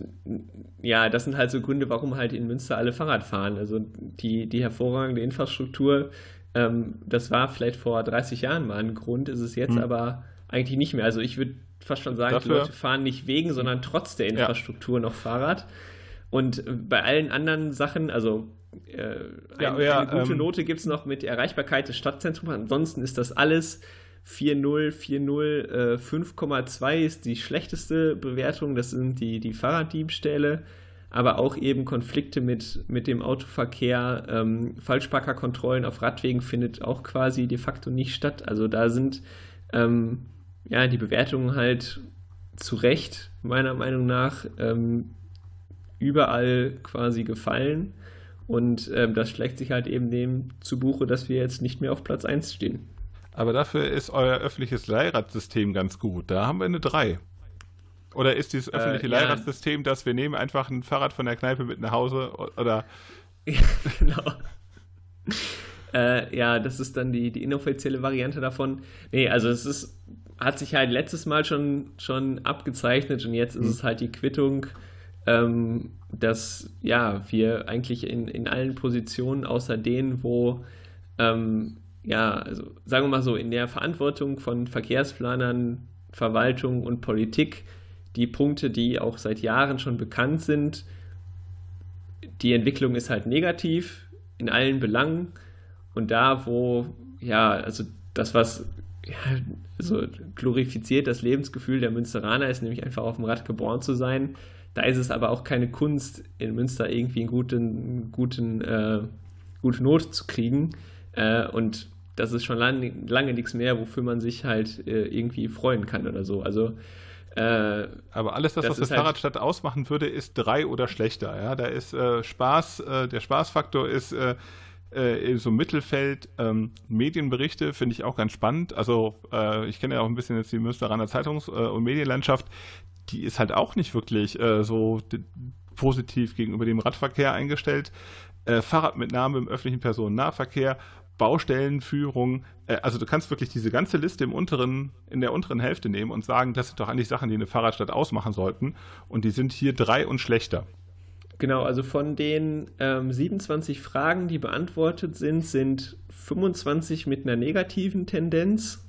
ja, das sind halt so Gründe, warum halt in Münster alle Fahrrad fahren. Also die, die hervorragende Infrastruktur, ähm, das war vielleicht vor 30 Jahren mal ein Grund, ist es jetzt mhm. aber eigentlich nicht mehr. Also ich würde fast schon sagen, Dafür, die Leute fahren nicht wegen, sondern trotz der Infrastruktur ja. noch Fahrrad. Und bei allen anderen Sachen, also äh, ein, ja, ja, eine gute ähm, Note gibt es noch mit Erreichbarkeit des Stadtzentrums. Ansonsten ist das alles 4-0, 4-0, 5,2 ist die schlechteste Bewertung. Das sind die, die Fahrraddiebstähle, aber auch eben Konflikte mit, mit dem Autoverkehr. Ähm, Falschparkerkontrollen auf Radwegen findet auch quasi de facto nicht statt. Also da sind ähm, ja die Bewertungen halt zu Recht, meiner Meinung nach, ähm, überall quasi gefallen. Und ähm, das schlägt sich halt eben dem zu Buche, dass wir jetzt nicht mehr auf Platz 1 stehen. Aber dafür ist euer öffentliches Leihradsystem ganz gut. Da haben wir eine 3. Oder ist dieses äh, öffentliche äh, Leihradsystem, dass wir nehmen einfach ein Fahrrad von der Kneipe mit nach Hause oder. Ja, genau. äh, ja, das ist dann die, die inoffizielle Variante davon. Nee, also es ist, hat sich halt letztes Mal schon, schon abgezeichnet und jetzt ist mhm. es halt die Quittung, ähm, dass ja, wir eigentlich in, in allen Positionen außer denen, wo ähm, ja, also sagen wir mal so, in der Verantwortung von Verkehrsplanern, Verwaltung und Politik die Punkte, die auch seit Jahren schon bekannt sind. Die Entwicklung ist halt negativ in allen Belangen und da, wo, ja, also das, was ja, also glorifiziert das Lebensgefühl der Münsteraner ist, nämlich einfach auf dem Rad geboren zu sein. Da ist es aber auch keine Kunst, in Münster irgendwie einen guten, guten, äh, gute Not zu kriegen. Äh, und das ist schon lange, lange nichts mehr, wofür man sich halt äh, irgendwie freuen kann oder so. Also äh, aber alles das, das was das halt Fahrradstadt ausmachen würde, ist drei oder schlechter. Ja, da ist äh, Spaß, äh, der Spaßfaktor ist äh, äh, so Mittelfeld. Ähm, Medienberichte finde ich auch ganz spannend. Also äh, ich kenne ja auch ein bisschen jetzt die Münsteraner Zeitungs- und Medienlandschaft. Die ist halt auch nicht wirklich so positiv gegenüber dem Radverkehr eingestellt. Fahrradmitnahme im öffentlichen Personennahverkehr Baustellenführung. Äh, also du kannst wirklich diese ganze Liste im unteren, in der unteren Hälfte nehmen und sagen, das sind doch eigentlich Sachen, die eine Fahrradstadt ausmachen sollten. Und die sind hier drei und schlechter. Genau, also von den ähm, 27 Fragen, die beantwortet sind, sind 25 mit einer negativen Tendenz,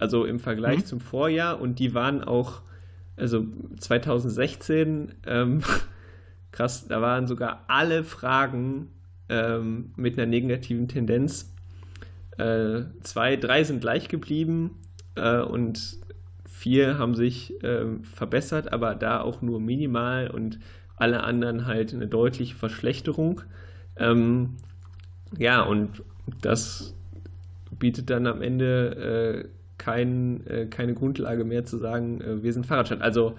also im Vergleich mhm. zum Vorjahr. Und die waren auch, also 2016, ähm, krass, da waren sogar alle Fragen ähm, mit einer negativen Tendenz. Äh, zwei, drei sind gleich geblieben äh, und vier haben sich äh, verbessert, aber da auch nur minimal und alle anderen halt eine deutliche Verschlechterung. Ähm, ja, und das bietet dann am Ende äh, kein, äh, keine Grundlage mehr zu sagen, äh, wir sind Fahrradstadt. Also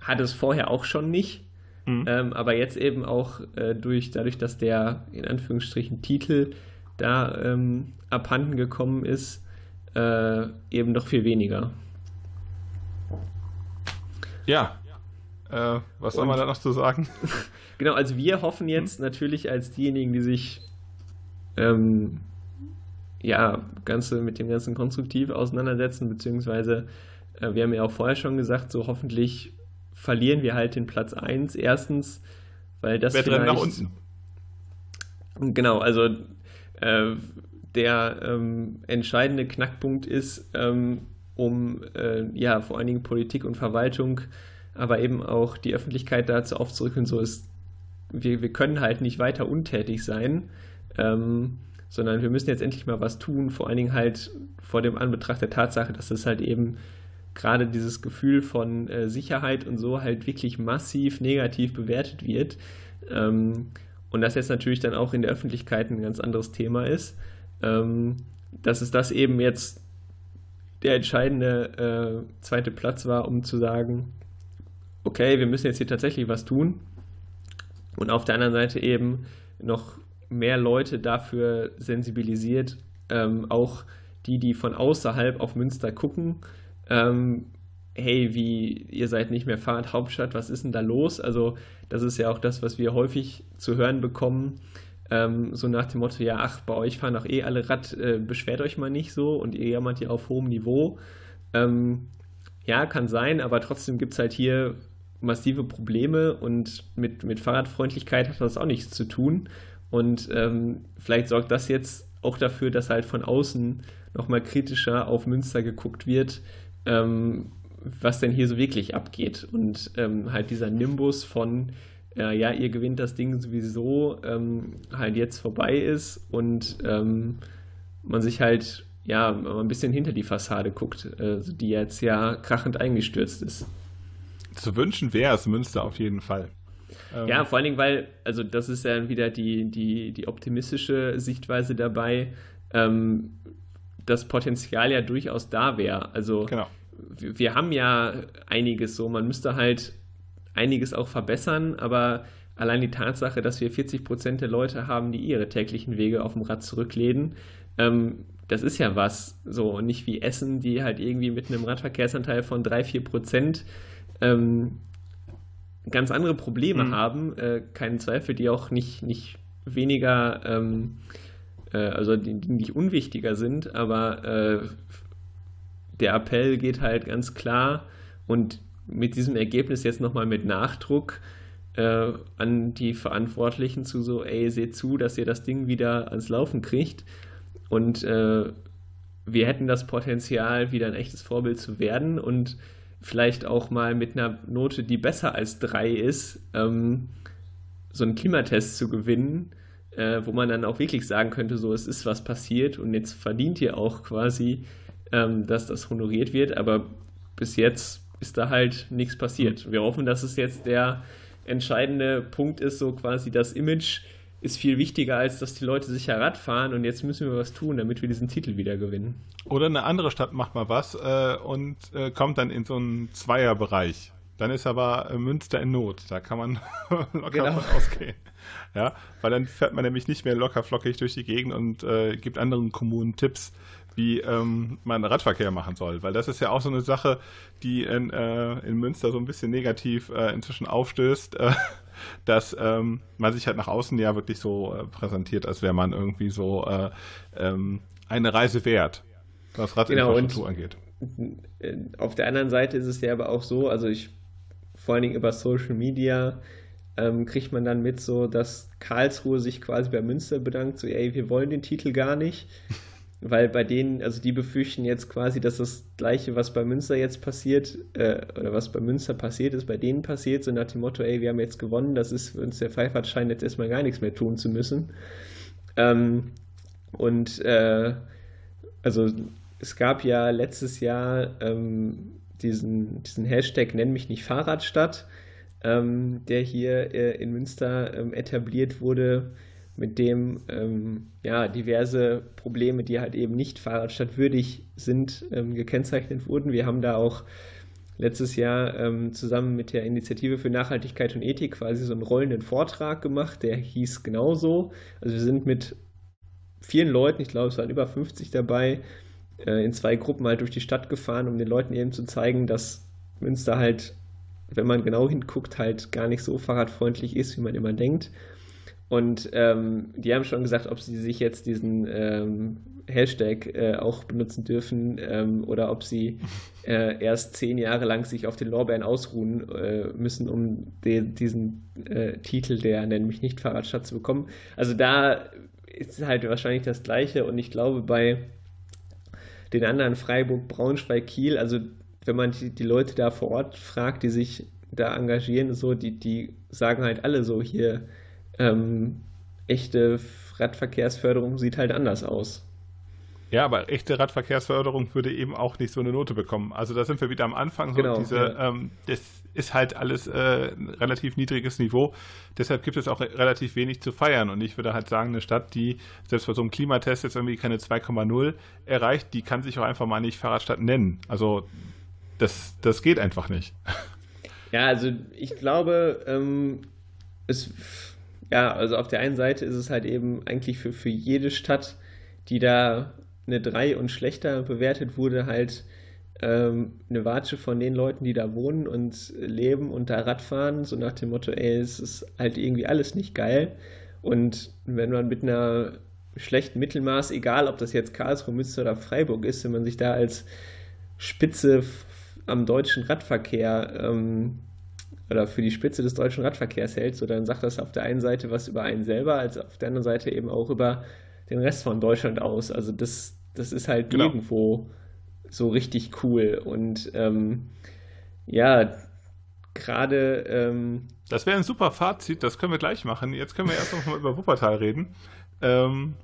hat es vorher auch schon nicht. Mhm. Ähm, aber jetzt eben auch äh, durch, dadurch, dass der in Anführungsstrichen Titel da ähm, abhanden gekommen ist, äh, eben noch viel weniger. Ja. Äh, was soll man da noch zu sagen? genau, also wir hoffen jetzt mhm. natürlich als diejenigen, die sich ähm, ja, ganze, mit dem ganzen konstruktiv auseinandersetzen, beziehungsweise äh, wir haben ja auch vorher schon gesagt, so hoffentlich verlieren wir halt den Platz 1. Erstens, weil das Wer vielleicht... nach unten. Genau, also äh, der ähm, entscheidende Knackpunkt ist, ähm, um äh, ja vor allen Dingen Politik und Verwaltung, aber eben auch die Öffentlichkeit dazu aufzurücken, so ist wir, wir können halt nicht weiter untätig sein, ähm, sondern wir müssen jetzt endlich mal was tun, vor allen Dingen halt vor dem Anbetracht der Tatsache, dass es halt eben gerade dieses Gefühl von äh, Sicherheit und so halt wirklich massiv negativ bewertet wird. Ähm, und das jetzt natürlich dann auch in der Öffentlichkeit ein ganz anderes Thema ist, ähm, dass es das eben jetzt der entscheidende äh, zweite Platz war, um zu sagen, okay, wir müssen jetzt hier tatsächlich was tun. Und auf der anderen Seite eben noch mehr Leute dafür sensibilisiert, ähm, auch die, die von außerhalb auf Münster gucken, ähm, hey, wie, ihr seid nicht mehr Fahrradhauptstadt, was ist denn da los? Also, das ist ja auch das, was wir häufig zu hören bekommen. Ähm, so nach dem Motto, ja, ach, bei euch fahren doch eh alle Rad, äh, beschwert euch mal nicht so und ihr jammert hier auf hohem Niveau. Ähm, ja, kann sein, aber trotzdem gibt es halt hier massive Probleme und mit, mit Fahrradfreundlichkeit hat das auch nichts zu tun. Und ähm, vielleicht sorgt das jetzt auch dafür, dass halt von außen nochmal kritischer auf Münster geguckt wird, ähm, was denn hier so wirklich abgeht. Und ähm, halt dieser Nimbus von, äh, ja, ihr gewinnt das Ding sowieso, ähm, halt jetzt vorbei ist und ähm, man sich halt, ja, ein bisschen hinter die Fassade guckt, äh, die jetzt ja krachend eingestürzt ist. Zu wünschen wäre es Münster auf jeden Fall. Ähm, ja, vor allen Dingen, weil, also das ist ja wieder die, die, die optimistische Sichtweise dabei, ähm, das Potenzial ja durchaus da wäre. Also genau. wir, wir haben ja einiges so, man müsste halt einiges auch verbessern, aber allein die Tatsache, dass wir 40 Prozent der Leute haben, die ihre täglichen Wege auf dem Rad zurücklegen, ähm, das ist ja was. So, und nicht wie Essen, die halt irgendwie mit einem Radverkehrsanteil von 3, 4 Prozent ähm, ganz andere Probleme mhm. haben, äh, keinen Zweifel, die auch nicht, nicht weniger, ähm, äh, also die, die, nicht unwichtiger sind, aber äh, der Appell geht halt ganz klar und mit diesem Ergebnis jetzt nochmal mit Nachdruck äh, an die Verantwortlichen zu so, ey, seht zu, dass ihr das Ding wieder ans Laufen kriegt und äh, wir hätten das Potenzial, wieder ein echtes Vorbild zu werden und vielleicht auch mal mit einer Note, die besser als drei ist, ähm, so einen Klimatest zu gewinnen, äh, wo man dann auch wirklich sagen könnte, so es ist was passiert und jetzt verdient ihr auch quasi, ähm, dass das honoriert wird, aber bis jetzt ist da halt nichts passiert. Wir hoffen, dass es jetzt der entscheidende Punkt ist, so quasi das Image ist viel wichtiger, als dass die Leute sicher Rad fahren und jetzt müssen wir was tun, damit wir diesen Titel wieder gewinnen. Oder eine andere Stadt macht mal was äh, und äh, kommt dann in so einen Zweierbereich. Dann ist aber äh, Münster in Not. Da kann man locker genau. von ausgehen. Ja, weil dann fährt man nämlich nicht mehr locker flockig durch die Gegend und äh, gibt anderen Kommunen Tipps, wie ähm, man Radverkehr machen soll. Weil das ist ja auch so eine Sache, die in, äh, in Münster so ein bisschen negativ äh, inzwischen aufstößt dass ähm, man sich halt nach außen ja wirklich so äh, präsentiert, als wäre man irgendwie so äh, ähm, eine Reise wert, was Radinfrastruktur genau, angeht. Äh, auf der anderen Seite ist es ja aber auch so, also ich vor allen Dingen über Social Media ähm, kriegt man dann mit so, dass Karlsruhe sich quasi bei Münster bedankt, so ey, wir wollen den Titel gar nicht. Weil bei denen, also die befürchten jetzt quasi, dass das Gleiche, was bei Münster jetzt passiert, äh, oder was bei Münster passiert ist, bei denen passiert, so nach dem Motto, ey, wir haben jetzt gewonnen, das ist für uns der Pfeifert scheint jetzt erstmal gar nichts mehr tun zu müssen. Ähm, und äh, also es gab ja letztes Jahr ähm, diesen, diesen Hashtag Nenn mich nicht Fahrradstadt, ähm, der hier äh, in Münster ähm, etabliert wurde mit dem ähm, ja, diverse Probleme, die halt eben nicht fahrradstadtwürdig sind, ähm, gekennzeichnet wurden. Wir haben da auch letztes Jahr ähm, zusammen mit der Initiative für Nachhaltigkeit und Ethik quasi so einen rollenden Vortrag gemacht, der hieß genauso. Also wir sind mit vielen Leuten, ich glaube es waren über 50 dabei, äh, in zwei Gruppen halt durch die Stadt gefahren, um den Leuten eben zu zeigen, dass Münster halt, wenn man genau hinguckt, halt gar nicht so fahrradfreundlich ist, wie man immer denkt. Und ähm, die haben schon gesagt, ob sie sich jetzt diesen ähm, Hashtag äh, auch benutzen dürfen ähm, oder ob sie äh, erst zehn Jahre lang sich auf den Lorbeeren ausruhen äh, müssen, um diesen äh, Titel der Nenn mich nicht Fahrradstadt zu bekommen. Also da ist halt wahrscheinlich das Gleiche und ich glaube bei den anderen Freiburg, Braunschweig, Kiel, also wenn man die, die Leute da vor Ort fragt, die sich da engagieren, so, die, die sagen halt alle so hier, ähm, echte Radverkehrsförderung sieht halt anders aus. Ja, aber echte Radverkehrsförderung würde eben auch nicht so eine Note bekommen. Also da sind wir wieder am Anfang. So genau, diese, ja. ähm, das ist halt alles äh, relativ niedriges Niveau. Deshalb gibt es auch relativ wenig zu feiern. Und ich würde halt sagen, eine Stadt, die selbst bei so einem Klimatest jetzt irgendwie keine 2,0 erreicht, die kann sich auch einfach mal nicht Fahrradstadt nennen. Also das, das geht einfach nicht. Ja, also ich glaube, ähm, es, ja, also auf der einen Seite ist es halt eben eigentlich für, für jede Stadt, die da eine 3 und schlechter bewertet wurde, halt ähm, eine Watsche von den Leuten, die da wohnen und leben und da Radfahren, so nach dem Motto, ey, es ist halt irgendwie alles nicht geil. Und wenn man mit einer schlechten Mittelmaß, egal ob das jetzt Karlsruhe, Münster oder Freiburg ist, wenn man sich da als Spitze am deutschen Radverkehr ähm, oder für die Spitze des deutschen Radverkehrs hält, so dann sagt das auf der einen Seite was über einen selber, als auf der anderen Seite eben auch über den Rest von Deutschland aus. Also das, das ist halt genau. nirgendwo so richtig cool. Und ähm, ja, gerade. Ähm, das wäre ein super Fazit, das können wir gleich machen. Jetzt können wir erst noch mal über Wuppertal reden. Ähm,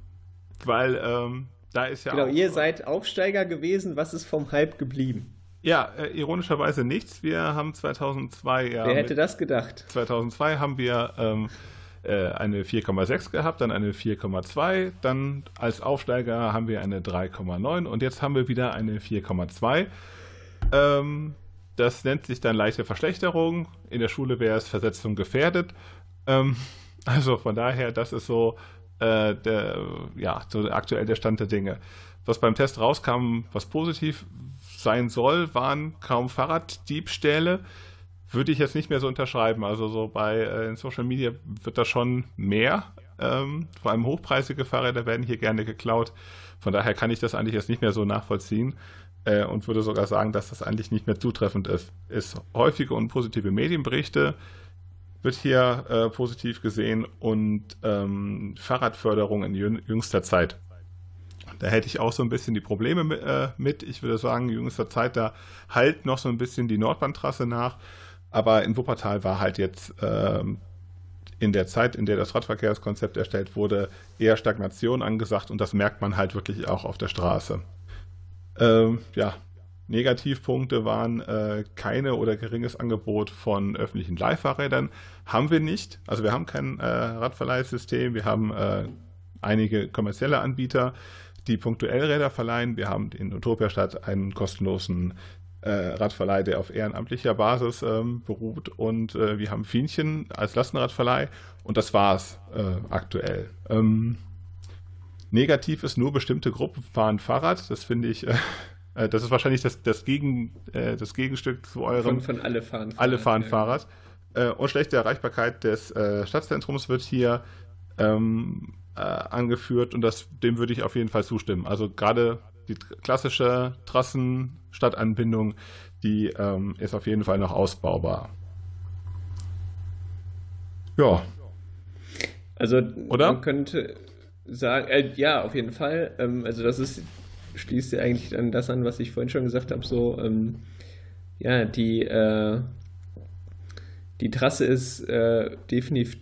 weil ähm, da ist ja. Genau, ihr seid Aufsteiger gewesen. Was ist vom Hype geblieben? Ja, äh, ironischerweise nichts. Wir haben 2002 ja. Wer hätte das gedacht? 2002 haben wir ähm, äh, eine 4,6 gehabt, dann eine 4,2, dann als Aufsteiger haben wir eine 3,9 und jetzt haben wir wieder eine 4,2. Ähm, das nennt sich dann leichte Verschlechterung. In der Schule wäre es Versetzung gefährdet. Ähm, also von daher, das ist so, äh, der, ja, so aktuell der Stand der Dinge. Was beim Test rauskam, was positiv sein soll, waren kaum Fahrraddiebstähle würde ich jetzt nicht mehr so unterschreiben. Also so bei äh, Social Media wird da schon mehr. Ähm, vor allem hochpreisige Fahrräder werden hier gerne geklaut. Von daher kann ich das eigentlich jetzt nicht mehr so nachvollziehen äh, und würde sogar sagen, dass das eigentlich nicht mehr zutreffend ist. Ist häufige und positive Medienberichte wird hier äh, positiv gesehen und ähm, Fahrradförderung in jüngster Zeit. Da hätte ich auch so ein bisschen die Probleme mit. Äh, mit. Ich würde sagen, jüngster Zeit, da halt noch so ein bisschen die Nordbahntrasse nach. Aber in Wuppertal war halt jetzt ähm, in der Zeit, in der das Radverkehrskonzept erstellt wurde, eher Stagnation angesagt und das merkt man halt wirklich auch auf der Straße. Ähm, ja, Negativpunkte waren äh, keine oder geringes Angebot von öffentlichen Leihfahrrädern. Haben wir nicht. Also wir haben kein äh, Radverleihsystem, wir haben äh, einige kommerzielle Anbieter, die punktuell Räder verleihen. Wir haben in Utopiastadt einen kostenlosen äh, Radverleih, der auf ehrenamtlicher Basis ähm, beruht. Und äh, wir haben Fienchen als Lastenradverleih und das war's äh, aktuell. Ähm, negativ ist nur bestimmte Gruppen fahren Fahrrad. Das finde ich. Äh, äh, das ist wahrscheinlich das, das, Gegen, äh, das Gegenstück zu eurem. Von, von alle fahren Fahrrad. Alle fahren ja. Fahrrad. und schlechte Erreichbarkeit des Stadtzentrums wird hier ähm, angeführt und das, dem würde ich auf jeden Fall zustimmen. Also gerade die klassische Trassen-Stadtanbindung, die ähm, ist auf jeden Fall noch ausbaubar. Ja. Also Oder? man könnte sagen, äh, ja, auf jeden Fall. Ähm, also das ist, schließt ja eigentlich an das an, was ich vorhin schon gesagt habe, so, ähm, ja, die, äh, die Trasse ist äh, definitiv,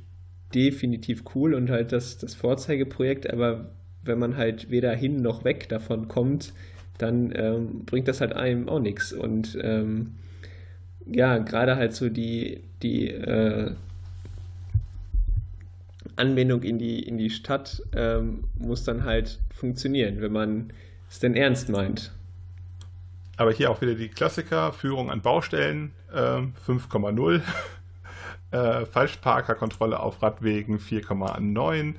definitiv cool und halt das, das Vorzeigeprojekt, aber wenn man halt weder hin noch weg davon kommt, dann ähm, bringt das halt einem auch nichts. Und ähm, ja, gerade halt so die, die äh, Anbindung in die, in die Stadt ähm, muss dann halt funktionieren, wenn man es denn ernst meint. Aber hier auch wieder die Klassiker, Führung an Baustellen äh, 5,0, äh, Falschparkerkontrolle auf Radwegen 4,9,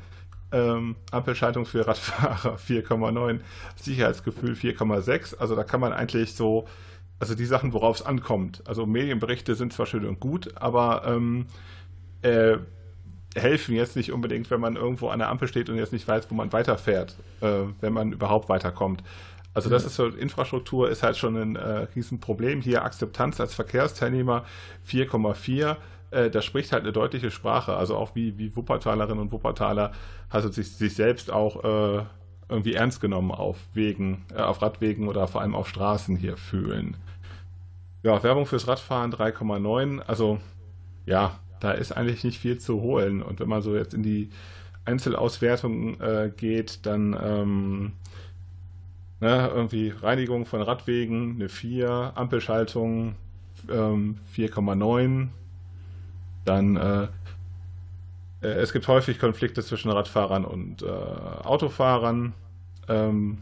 ähm, Ampelschaltung für Radfahrer 4,9, Sicherheitsgefühl 4,6. Also da kann man eigentlich so, also die Sachen, worauf es ankommt. Also Medienberichte sind zwar schön und gut, aber ähm, äh, helfen jetzt nicht unbedingt, wenn man irgendwo an der Ampel steht und jetzt nicht weiß, wo man weiterfährt, äh, wenn man überhaupt weiterkommt. Also das ist so, Infrastruktur ist halt schon ein äh, Riesenproblem. Hier Akzeptanz als Verkehrsteilnehmer 4,4 äh, das spricht halt eine deutliche Sprache. Also auch wie, wie Wuppertalerinnen und Wuppertaler also sich, sich selbst auch äh, irgendwie ernst genommen auf Wegen, äh, auf Radwegen oder vor allem auf Straßen hier fühlen. Ja, Werbung fürs Radfahren 3,9. Also ja, da ist eigentlich nicht viel zu holen. Und wenn man so jetzt in die Einzelauswertung äh, geht, dann ähm, ne, irgendwie Reinigung von Radwegen eine 4, Ampelschaltung ähm, 4,9. Dann äh, äh, es gibt häufig Konflikte zwischen Radfahrern und äh, Autofahrern. Ähm,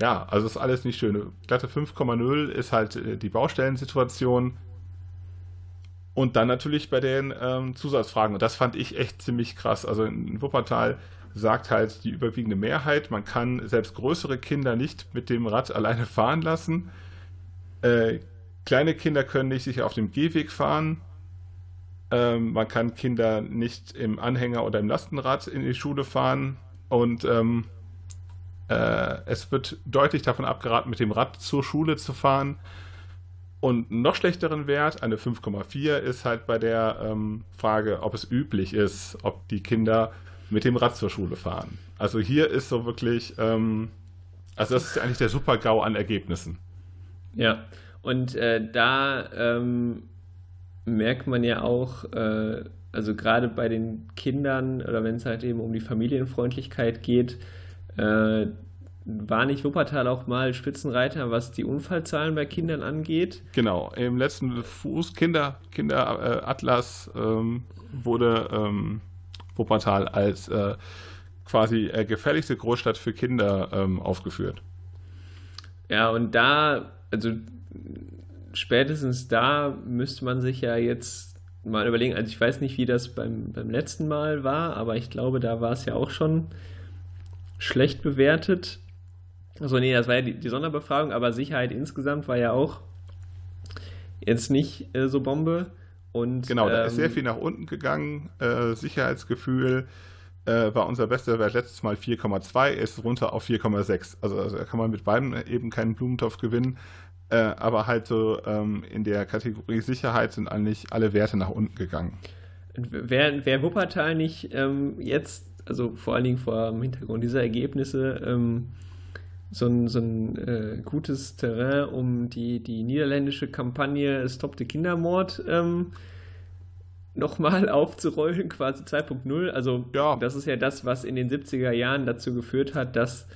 ja, also ist alles nicht schön. Glatte 5,0 ist halt äh, die Baustellensituation. Und dann natürlich bei den ähm, Zusatzfragen. Und das fand ich echt ziemlich krass. Also in Wuppertal sagt halt die überwiegende Mehrheit, man kann selbst größere Kinder nicht mit dem Rad alleine fahren lassen. Äh, kleine Kinder können nicht sicher auf dem Gehweg fahren. Ähm, man kann Kinder nicht im Anhänger oder im Lastenrad in die Schule fahren. Und ähm, äh, es wird deutlich davon abgeraten, mit dem Rad zur Schule zu fahren. Und einen noch schlechteren Wert, eine 5,4, ist halt bei der ähm, Frage, ob es üblich ist, ob die Kinder mit dem Rad zur Schule fahren. Also hier ist so wirklich, ähm, also das ist eigentlich der Super-GAU an Ergebnissen. Ja, und äh, da ähm, merkt man ja auch, äh, also gerade bei den Kindern oder wenn es halt eben um die Familienfreundlichkeit geht, äh, war nicht Wuppertal auch mal Spitzenreiter, was die Unfallzahlen bei Kindern angeht? Genau, im letzten Fuß Kinder, Kinder äh, Atlas ähm, wurde ähm, Wuppertal als äh, quasi äh, gefährlichste Großstadt für Kinder ähm, aufgeführt. Ja, und da, also spätestens da müsste man sich ja jetzt mal überlegen, also ich weiß nicht, wie das beim, beim letzten Mal war, aber ich glaube, da war es ja auch schon schlecht bewertet. Also nee, das war ja die, die Sonderbefragung, aber Sicherheit insgesamt war ja auch jetzt nicht äh, so Bombe. Und, genau, da ähm, ist sehr viel nach unten gegangen. Äh, Sicherheitsgefühl äh, war unser bester Wert letztes Mal 4,2, ist runter auf 4,6. Also, also kann man mit beiden eben keinen Blumentopf gewinnen. Äh, aber halt so ähm, in der Kategorie Sicherheit sind eigentlich alle Werte nach unten gegangen. Wäre wär Wuppertal nicht ähm, jetzt, also vor allen Dingen vor dem Hintergrund dieser Ergebnisse, ähm, so ein, so ein äh, gutes Terrain, um die, die niederländische Kampagne Stop the Kindermord ähm, nochmal aufzurollen, quasi 2.0. Also ja. das ist ja das, was in den 70er Jahren dazu geführt hat, dass,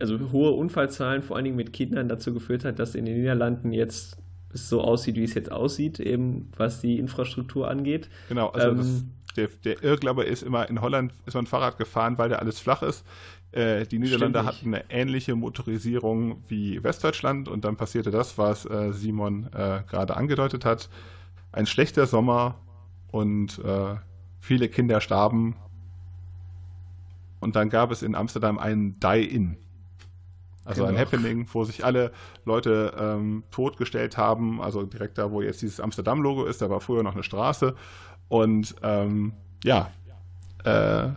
also hohe Unfallzahlen, vor allen Dingen mit Kindern, dazu geführt hat, dass in den Niederlanden jetzt es so aussieht, wie es jetzt aussieht, eben was die Infrastruktur angeht. Genau, also ähm, das, der, der Irrglaube ist immer, in Holland ist man Fahrrad gefahren, weil da alles flach ist. Äh, die Niederlande hatten eine ähnliche Motorisierung wie Westdeutschland und dann passierte das, was äh, Simon äh, gerade angedeutet hat. Ein schlechter Sommer und äh, viele Kinder starben. Und dann gab es in Amsterdam einen Die-In. Also genau. ein Happening, wo sich alle Leute ähm, totgestellt haben. Also direkt da, wo jetzt dieses Amsterdam-Logo ist, da war früher noch eine Straße. Und ähm, ja, äh,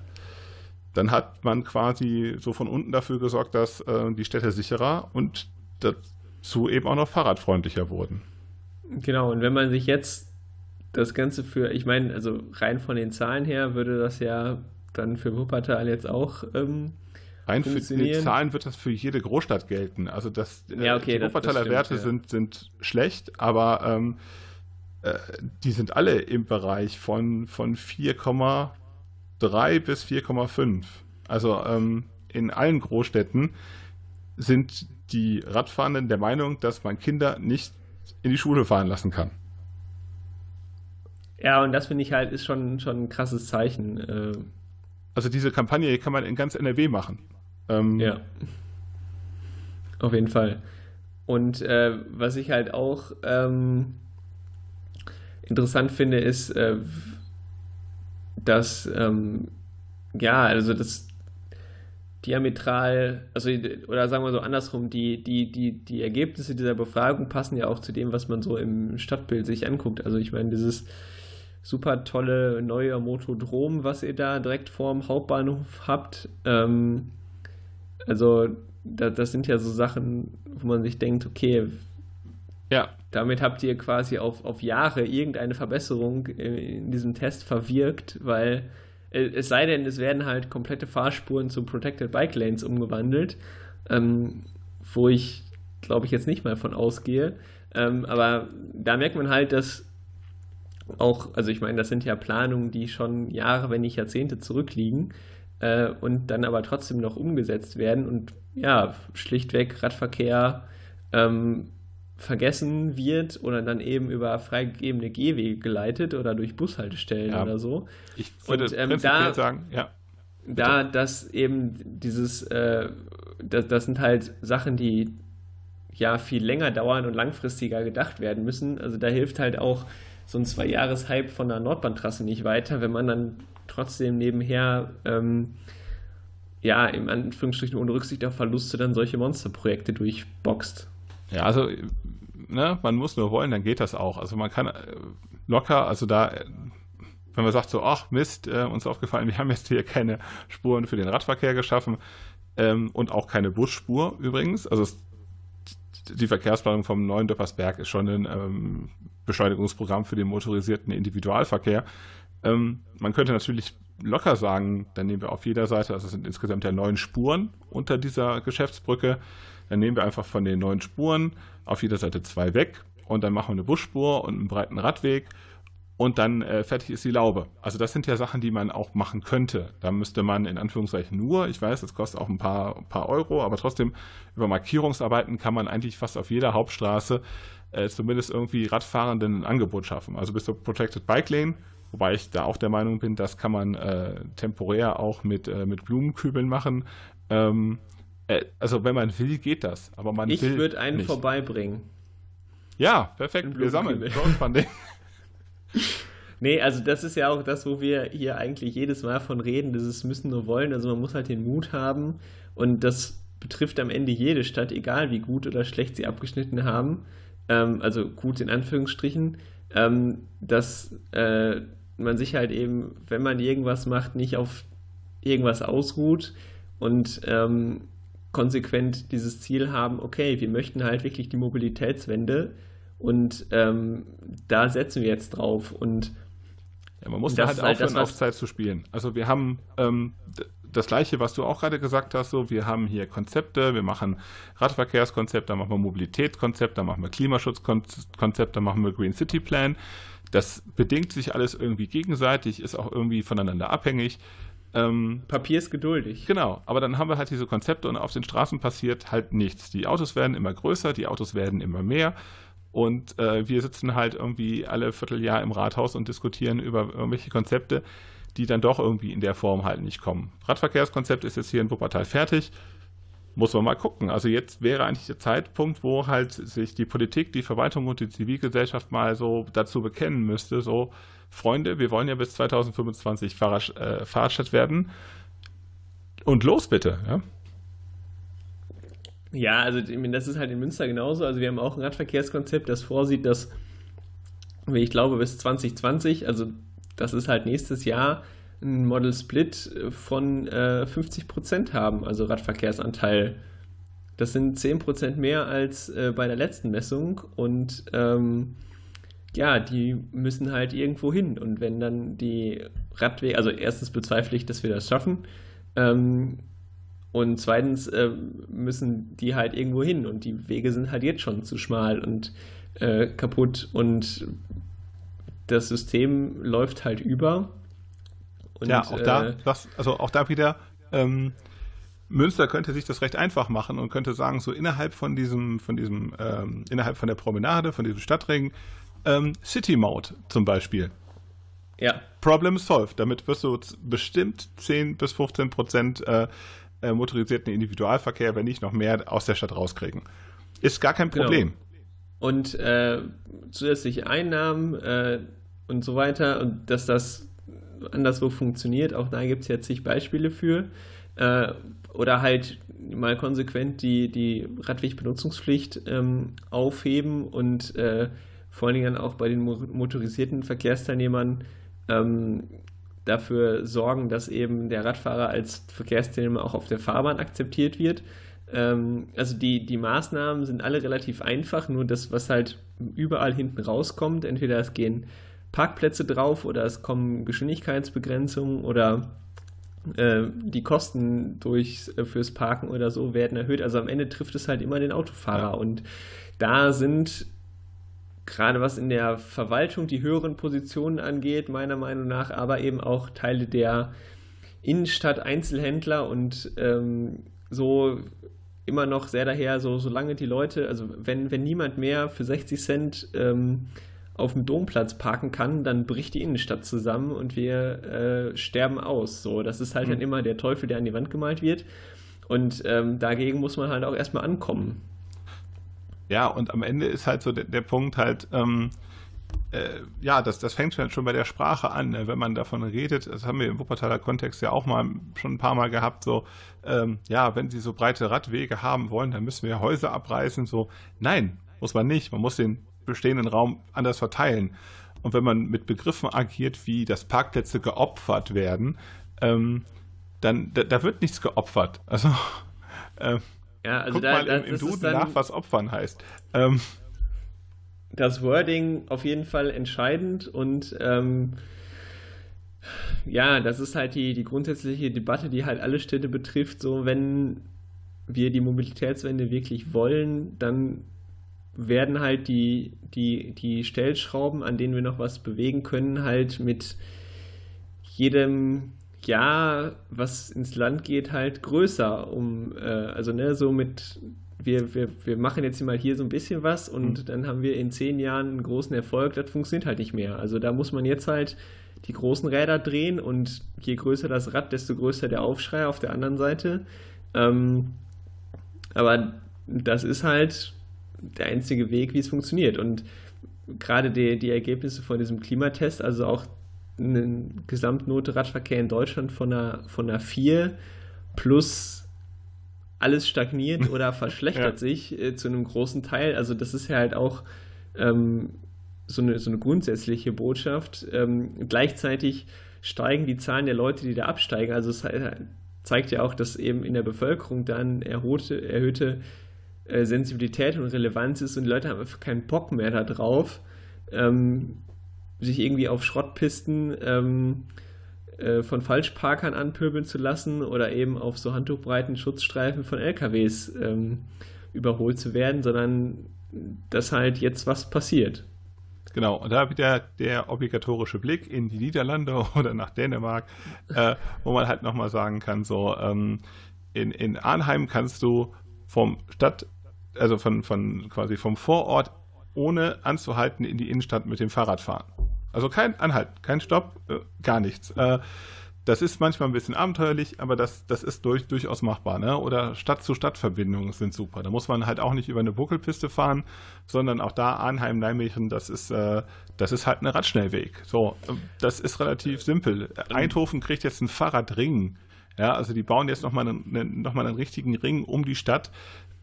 dann hat man quasi so von unten dafür gesorgt, dass äh, die Städte sicherer und dazu eben auch noch fahrradfreundlicher wurden. Genau, und wenn man sich jetzt das Ganze für, ich meine, also rein von den Zahlen her würde das ja dann für Wuppertal jetzt auch ähm, Rein für die Zahlen wird das für jede Großstadt gelten. Also das, äh, ja, okay, die Wuppertaler stimmt, Werte ja. sind, sind schlecht, aber ähm, äh, die sind alle im Bereich von, von 4, 3 bis 4,5. Also ähm, in allen Großstädten sind die Radfahrenden der Meinung, dass man Kinder nicht in die Schule fahren lassen kann. Ja, und das finde ich halt ist schon, schon ein krasses Zeichen. Äh. Also diese Kampagne kann man in ganz NRW machen. Ähm, ja. Auf jeden Fall. Und äh, was ich halt auch ähm, interessant finde, ist, äh, dass, ähm, ja, also das diametral, also oder sagen wir so andersrum, die, die, die, die Ergebnisse dieser Befragung passen ja auch zu dem, was man so im Stadtbild sich anguckt. Also ich meine, dieses super tolle neue Motodrom, was ihr da direkt vorm Hauptbahnhof habt, ähm, also da, das sind ja so Sachen, wo man sich denkt, okay, ja. Damit habt ihr quasi auf, auf Jahre irgendeine Verbesserung in diesem Test verwirkt, weil äh, es sei denn, es werden halt komplette Fahrspuren zu Protected Bike Lanes umgewandelt, ähm, wo ich glaube ich jetzt nicht mal von ausgehe. Ähm, aber da merkt man halt, dass auch, also ich meine, das sind ja Planungen, die schon Jahre, wenn nicht Jahrzehnte zurückliegen äh, und dann aber trotzdem noch umgesetzt werden und ja, schlichtweg Radverkehr ähm, vergessen wird oder dann eben über freigegebene Gehwege geleitet oder durch Bushaltestellen ja. oder so. Ich würde und, ähm, da, sagen, ja. Da das eben dieses, äh, das, das sind halt Sachen, die ja viel länger dauern und langfristiger gedacht werden müssen. Also da hilft halt auch so ein Zwei-Jahres-Hype von der Nordbahntrasse nicht weiter, wenn man dann trotzdem nebenher ähm, ja, im Anführungsstrichen ohne Rücksicht auf Verluste dann solche Monsterprojekte durchboxt. Ja, also ne, man muss nur wollen, dann geht das auch. Also man kann äh, locker, also da, wenn man sagt so, ach Mist, äh, uns aufgefallen, wir haben jetzt hier keine Spuren für den Radverkehr geschaffen ähm, und auch keine Busspur übrigens. Also es, die Verkehrsplanung vom neuen Döppersberg ist schon ein ähm, Beschleunigungsprogramm für den motorisierten Individualverkehr. Ähm, man könnte natürlich locker sagen, dann nehmen wir auf jeder Seite, also es sind insgesamt ja neun Spuren unter dieser Geschäftsbrücke, dann nehmen wir einfach von den neun Spuren auf jeder Seite zwei weg und dann machen wir eine Busspur und einen breiten Radweg und dann äh, fertig ist die Laube. Also das sind ja Sachen, die man auch machen könnte. Da müsste man in Anführungszeichen nur, ich weiß, das kostet auch ein paar, ein paar Euro, aber trotzdem über Markierungsarbeiten kann man eigentlich fast auf jeder Hauptstraße äh, zumindest irgendwie Radfahrenden ein Angebot schaffen. Also bis zur Protected Bike Lane, wobei ich da auch der Meinung bin, das kann man äh, temporär auch mit, äh, mit Blumenkübeln machen. Ähm, äh, also wenn man will, geht das. Aber man ich würde einen nicht. vorbeibringen. Ja, perfekt. Wir sammeln Crowdfunding. nee, also das ist ja auch das, wo wir hier eigentlich jedes Mal von reden, dieses müssen nur wollen. Also man muss halt den Mut haben und das betrifft am Ende jede Stadt, egal wie gut oder schlecht sie abgeschnitten haben. Ähm, also gut in Anführungsstrichen, ähm, dass äh, man sich halt eben, wenn man irgendwas macht, nicht auf irgendwas ausruht und ähm, konsequent dieses Ziel haben, okay, wir möchten halt wirklich die Mobilitätswende und ähm, da setzen wir jetzt drauf. Und ja, man muss da halt aufhören, das, auf Zeit zu spielen. Also wir haben ähm, das Gleiche, was du auch gerade gesagt hast, so, wir haben hier Konzepte, wir machen Radverkehrskonzept, dann machen wir Mobilitätskonzept, dann machen wir Klimaschutzkonzept, dann machen wir Green City Plan. Das bedingt sich alles irgendwie gegenseitig, ist auch irgendwie voneinander abhängig. Ähm, Papier ist geduldig. Genau, aber dann haben wir halt diese Konzepte und auf den Straßen passiert halt nichts. Die Autos werden immer größer, die Autos werden immer mehr und äh, wir sitzen halt irgendwie alle Vierteljahr im Rathaus und diskutieren über irgendwelche Konzepte, die dann doch irgendwie in der Form halt nicht kommen. Radverkehrskonzept ist jetzt hier in Wuppertal fertig. Muss man mal gucken. Also jetzt wäre eigentlich der Zeitpunkt, wo halt sich die Politik, die Verwaltung und die Zivilgesellschaft mal so dazu bekennen müsste, so Freunde, wir wollen ja bis 2025 Fahrrad, äh, Fahrradstadt werden. Und los bitte, ja. Ja, also das ist halt in Münster genauso. Also wir haben auch ein Radverkehrskonzept, das vorsieht, dass ich glaube bis 2020, also das ist halt nächstes Jahr, ein Model Split von äh, 50 Prozent haben, also Radverkehrsanteil. Das sind 10 Prozent mehr als äh, bei der letzten Messung und ähm, ja, die müssen halt irgendwo hin. Und wenn dann die Radwege, also erstens bezweifle ich, dass wir das schaffen. Ähm, und zweitens äh, müssen die halt irgendwo hin. Und die Wege sind halt jetzt schon zu schmal und äh, kaputt. Und das System läuft halt über. Und, ja, auch da, äh, das, also auch da wieder, ähm, Münster könnte sich das recht einfach machen und könnte sagen, so innerhalb von diesem, von diesem, ähm, innerhalb von der Promenade, von diesem Stadtring, ähm, City Mode zum Beispiel. Ja. Problem solved. Damit wirst du bestimmt 10 bis 15 Prozent äh, äh, motorisierten Individualverkehr, wenn nicht noch mehr, aus der Stadt rauskriegen. Ist gar kein genau. Problem. Genau. Und äh, zusätzliche Einnahmen äh, und so weiter und dass das anderswo funktioniert, auch da gibt es jetzt zig Beispiele für. Äh, oder halt mal konsequent die, die Radwegbenutzungspflicht ähm, aufheben und äh, vor allen Dingen auch bei den motorisierten Verkehrsteilnehmern ähm, dafür sorgen, dass eben der Radfahrer als Verkehrsteilnehmer auch auf der Fahrbahn akzeptiert wird. Ähm, also die, die Maßnahmen sind alle relativ einfach, nur das, was halt überall hinten rauskommt, entweder es gehen Parkplätze drauf oder es kommen Geschwindigkeitsbegrenzungen oder äh, die Kosten durch, äh, fürs Parken oder so werden erhöht. Also am Ende trifft es halt immer den Autofahrer. Ja. Und da sind gerade was in der Verwaltung die höheren Positionen angeht, meiner Meinung nach, aber eben auch Teile der Innenstadt-Einzelhändler und ähm, so immer noch sehr daher, so solange die Leute, also wenn, wenn niemand mehr für 60 Cent ähm, auf dem Domplatz parken kann, dann bricht die Innenstadt zusammen und wir äh, sterben aus. So, das ist halt mhm. dann immer der Teufel, der an die Wand gemalt wird. Und ähm, dagegen muss man halt auch erstmal ankommen. Ja, und am Ende ist halt so der, der Punkt halt, ähm, äh, ja, das, das fängt schon bei der Sprache an, ne? wenn man davon redet. Das haben wir im Wuppertaler Kontext ja auch mal schon ein paar Mal gehabt. So, ähm, ja, wenn Sie so breite Radwege haben wollen, dann müssen wir Häuser abreißen. So, nein, muss man nicht. Man muss den bestehenden Raum anders verteilen. Und wenn man mit Begriffen agiert, wie dass Parkplätze geopfert werden, ähm, dann da, da, wird nichts geopfert. Also, äh, ja, also guck da, mal im, im Duden nach, was opfern heißt. Ähm, das Wording auf jeden Fall entscheidend und ähm, ja, das ist halt die, die grundsätzliche Debatte, die halt alle Städte betrifft. So, wenn wir die Mobilitätswende wirklich wollen, dann werden halt die, die, die Stellschrauben, an denen wir noch was bewegen können, halt mit jedem Jahr, was ins Land geht, halt größer. Um, äh, also ne, so mit, wir, wir, wir machen jetzt mal hier so ein bisschen was und mhm. dann haben wir in zehn Jahren einen großen Erfolg, das funktioniert halt nicht mehr. Also da muss man jetzt halt die großen Räder drehen und je größer das Rad, desto größer der Aufschrei auf der anderen Seite. Ähm, aber das ist halt der einzige Weg, wie es funktioniert. Und gerade die, die Ergebnisse von diesem Klimatest, also auch eine Gesamtnote Radverkehr in Deutschland von einer, von einer 4 plus alles stagniert oder verschlechtert ja. sich äh, zu einem großen Teil. Also das ist ja halt auch ähm, so, eine, so eine grundsätzliche Botschaft. Ähm, gleichzeitig steigen die Zahlen der Leute, die da absteigen. Also es zeigt ja auch, dass eben in der Bevölkerung dann erhöhte, erhöhte äh, Sensibilität und Relevanz ist und die Leute haben einfach keinen Bock mehr darauf, ähm, sich irgendwie auf Schrottpisten ähm, äh, von Falschparkern anpöbeln zu lassen oder eben auf so handtuchbreiten Schutzstreifen von LKWs ähm, überholt zu werden, sondern dass halt jetzt was passiert. Genau, und da wieder der obligatorische Blick in die Niederlande oder nach Dänemark, äh, wo man halt nochmal sagen kann, so ähm, in, in Arnheim kannst du vom Stadt, also von, von quasi vom Vorort ohne anzuhalten in die Innenstadt mit dem Fahrrad fahren. Also kein Anhalt, kein Stopp, äh, gar nichts. Äh, das ist manchmal ein bisschen abenteuerlich, aber das, das ist durch, durchaus machbar. Ne? Oder Stadt-zu-Stadt-Verbindungen sind super. Da muss man halt auch nicht über eine Buckelpiste fahren, sondern auch da Arnheim, Nijmegen, das ist, äh, das ist halt ein Radschnellweg. So, das ist relativ simpel. Eindhoven kriegt jetzt einen Fahrradring. Ja, also die bauen jetzt nochmal einen, noch einen richtigen Ring um die Stadt,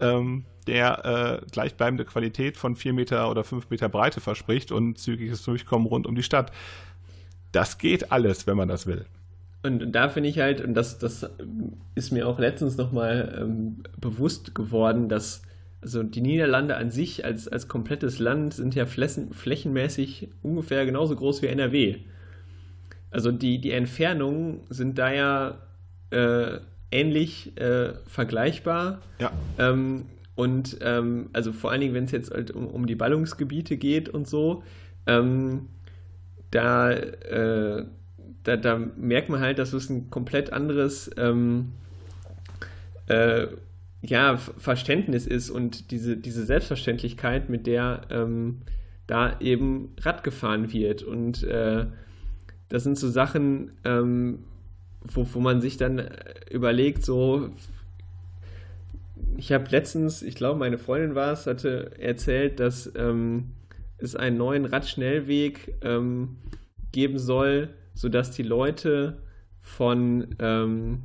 ähm, der äh, gleichbleibende Qualität von vier Meter oder fünf Meter Breite verspricht und zügiges Durchkommen rund um die Stadt. Das geht alles, wenn man das will. Und da finde ich halt, und das, das ist mir auch letztens nochmal ähm, bewusst geworden, dass also die Niederlande an sich als, als komplettes Land sind ja flächen, flächenmäßig ungefähr genauso groß wie NRW. Also die, die Entfernungen sind da ja äh, ähnlich äh, vergleichbar. Ja. Ähm, und ähm, also vor allen Dingen, wenn es jetzt halt um, um, die Ballungsgebiete geht und so, ähm, da, äh, da, da, merkt man halt, dass es ein komplett anderes ähm, äh, ja, Verständnis ist und diese, diese Selbstverständlichkeit, mit der ähm, da eben Rad gefahren wird. Und äh, das sind so Sachen, ähm, wo, wo man sich dann überlegt, so, ich habe letztens, ich glaube, meine Freundin war es, hatte erzählt, dass ähm, es einen neuen Radschnellweg ähm, geben soll, sodass die Leute von ähm,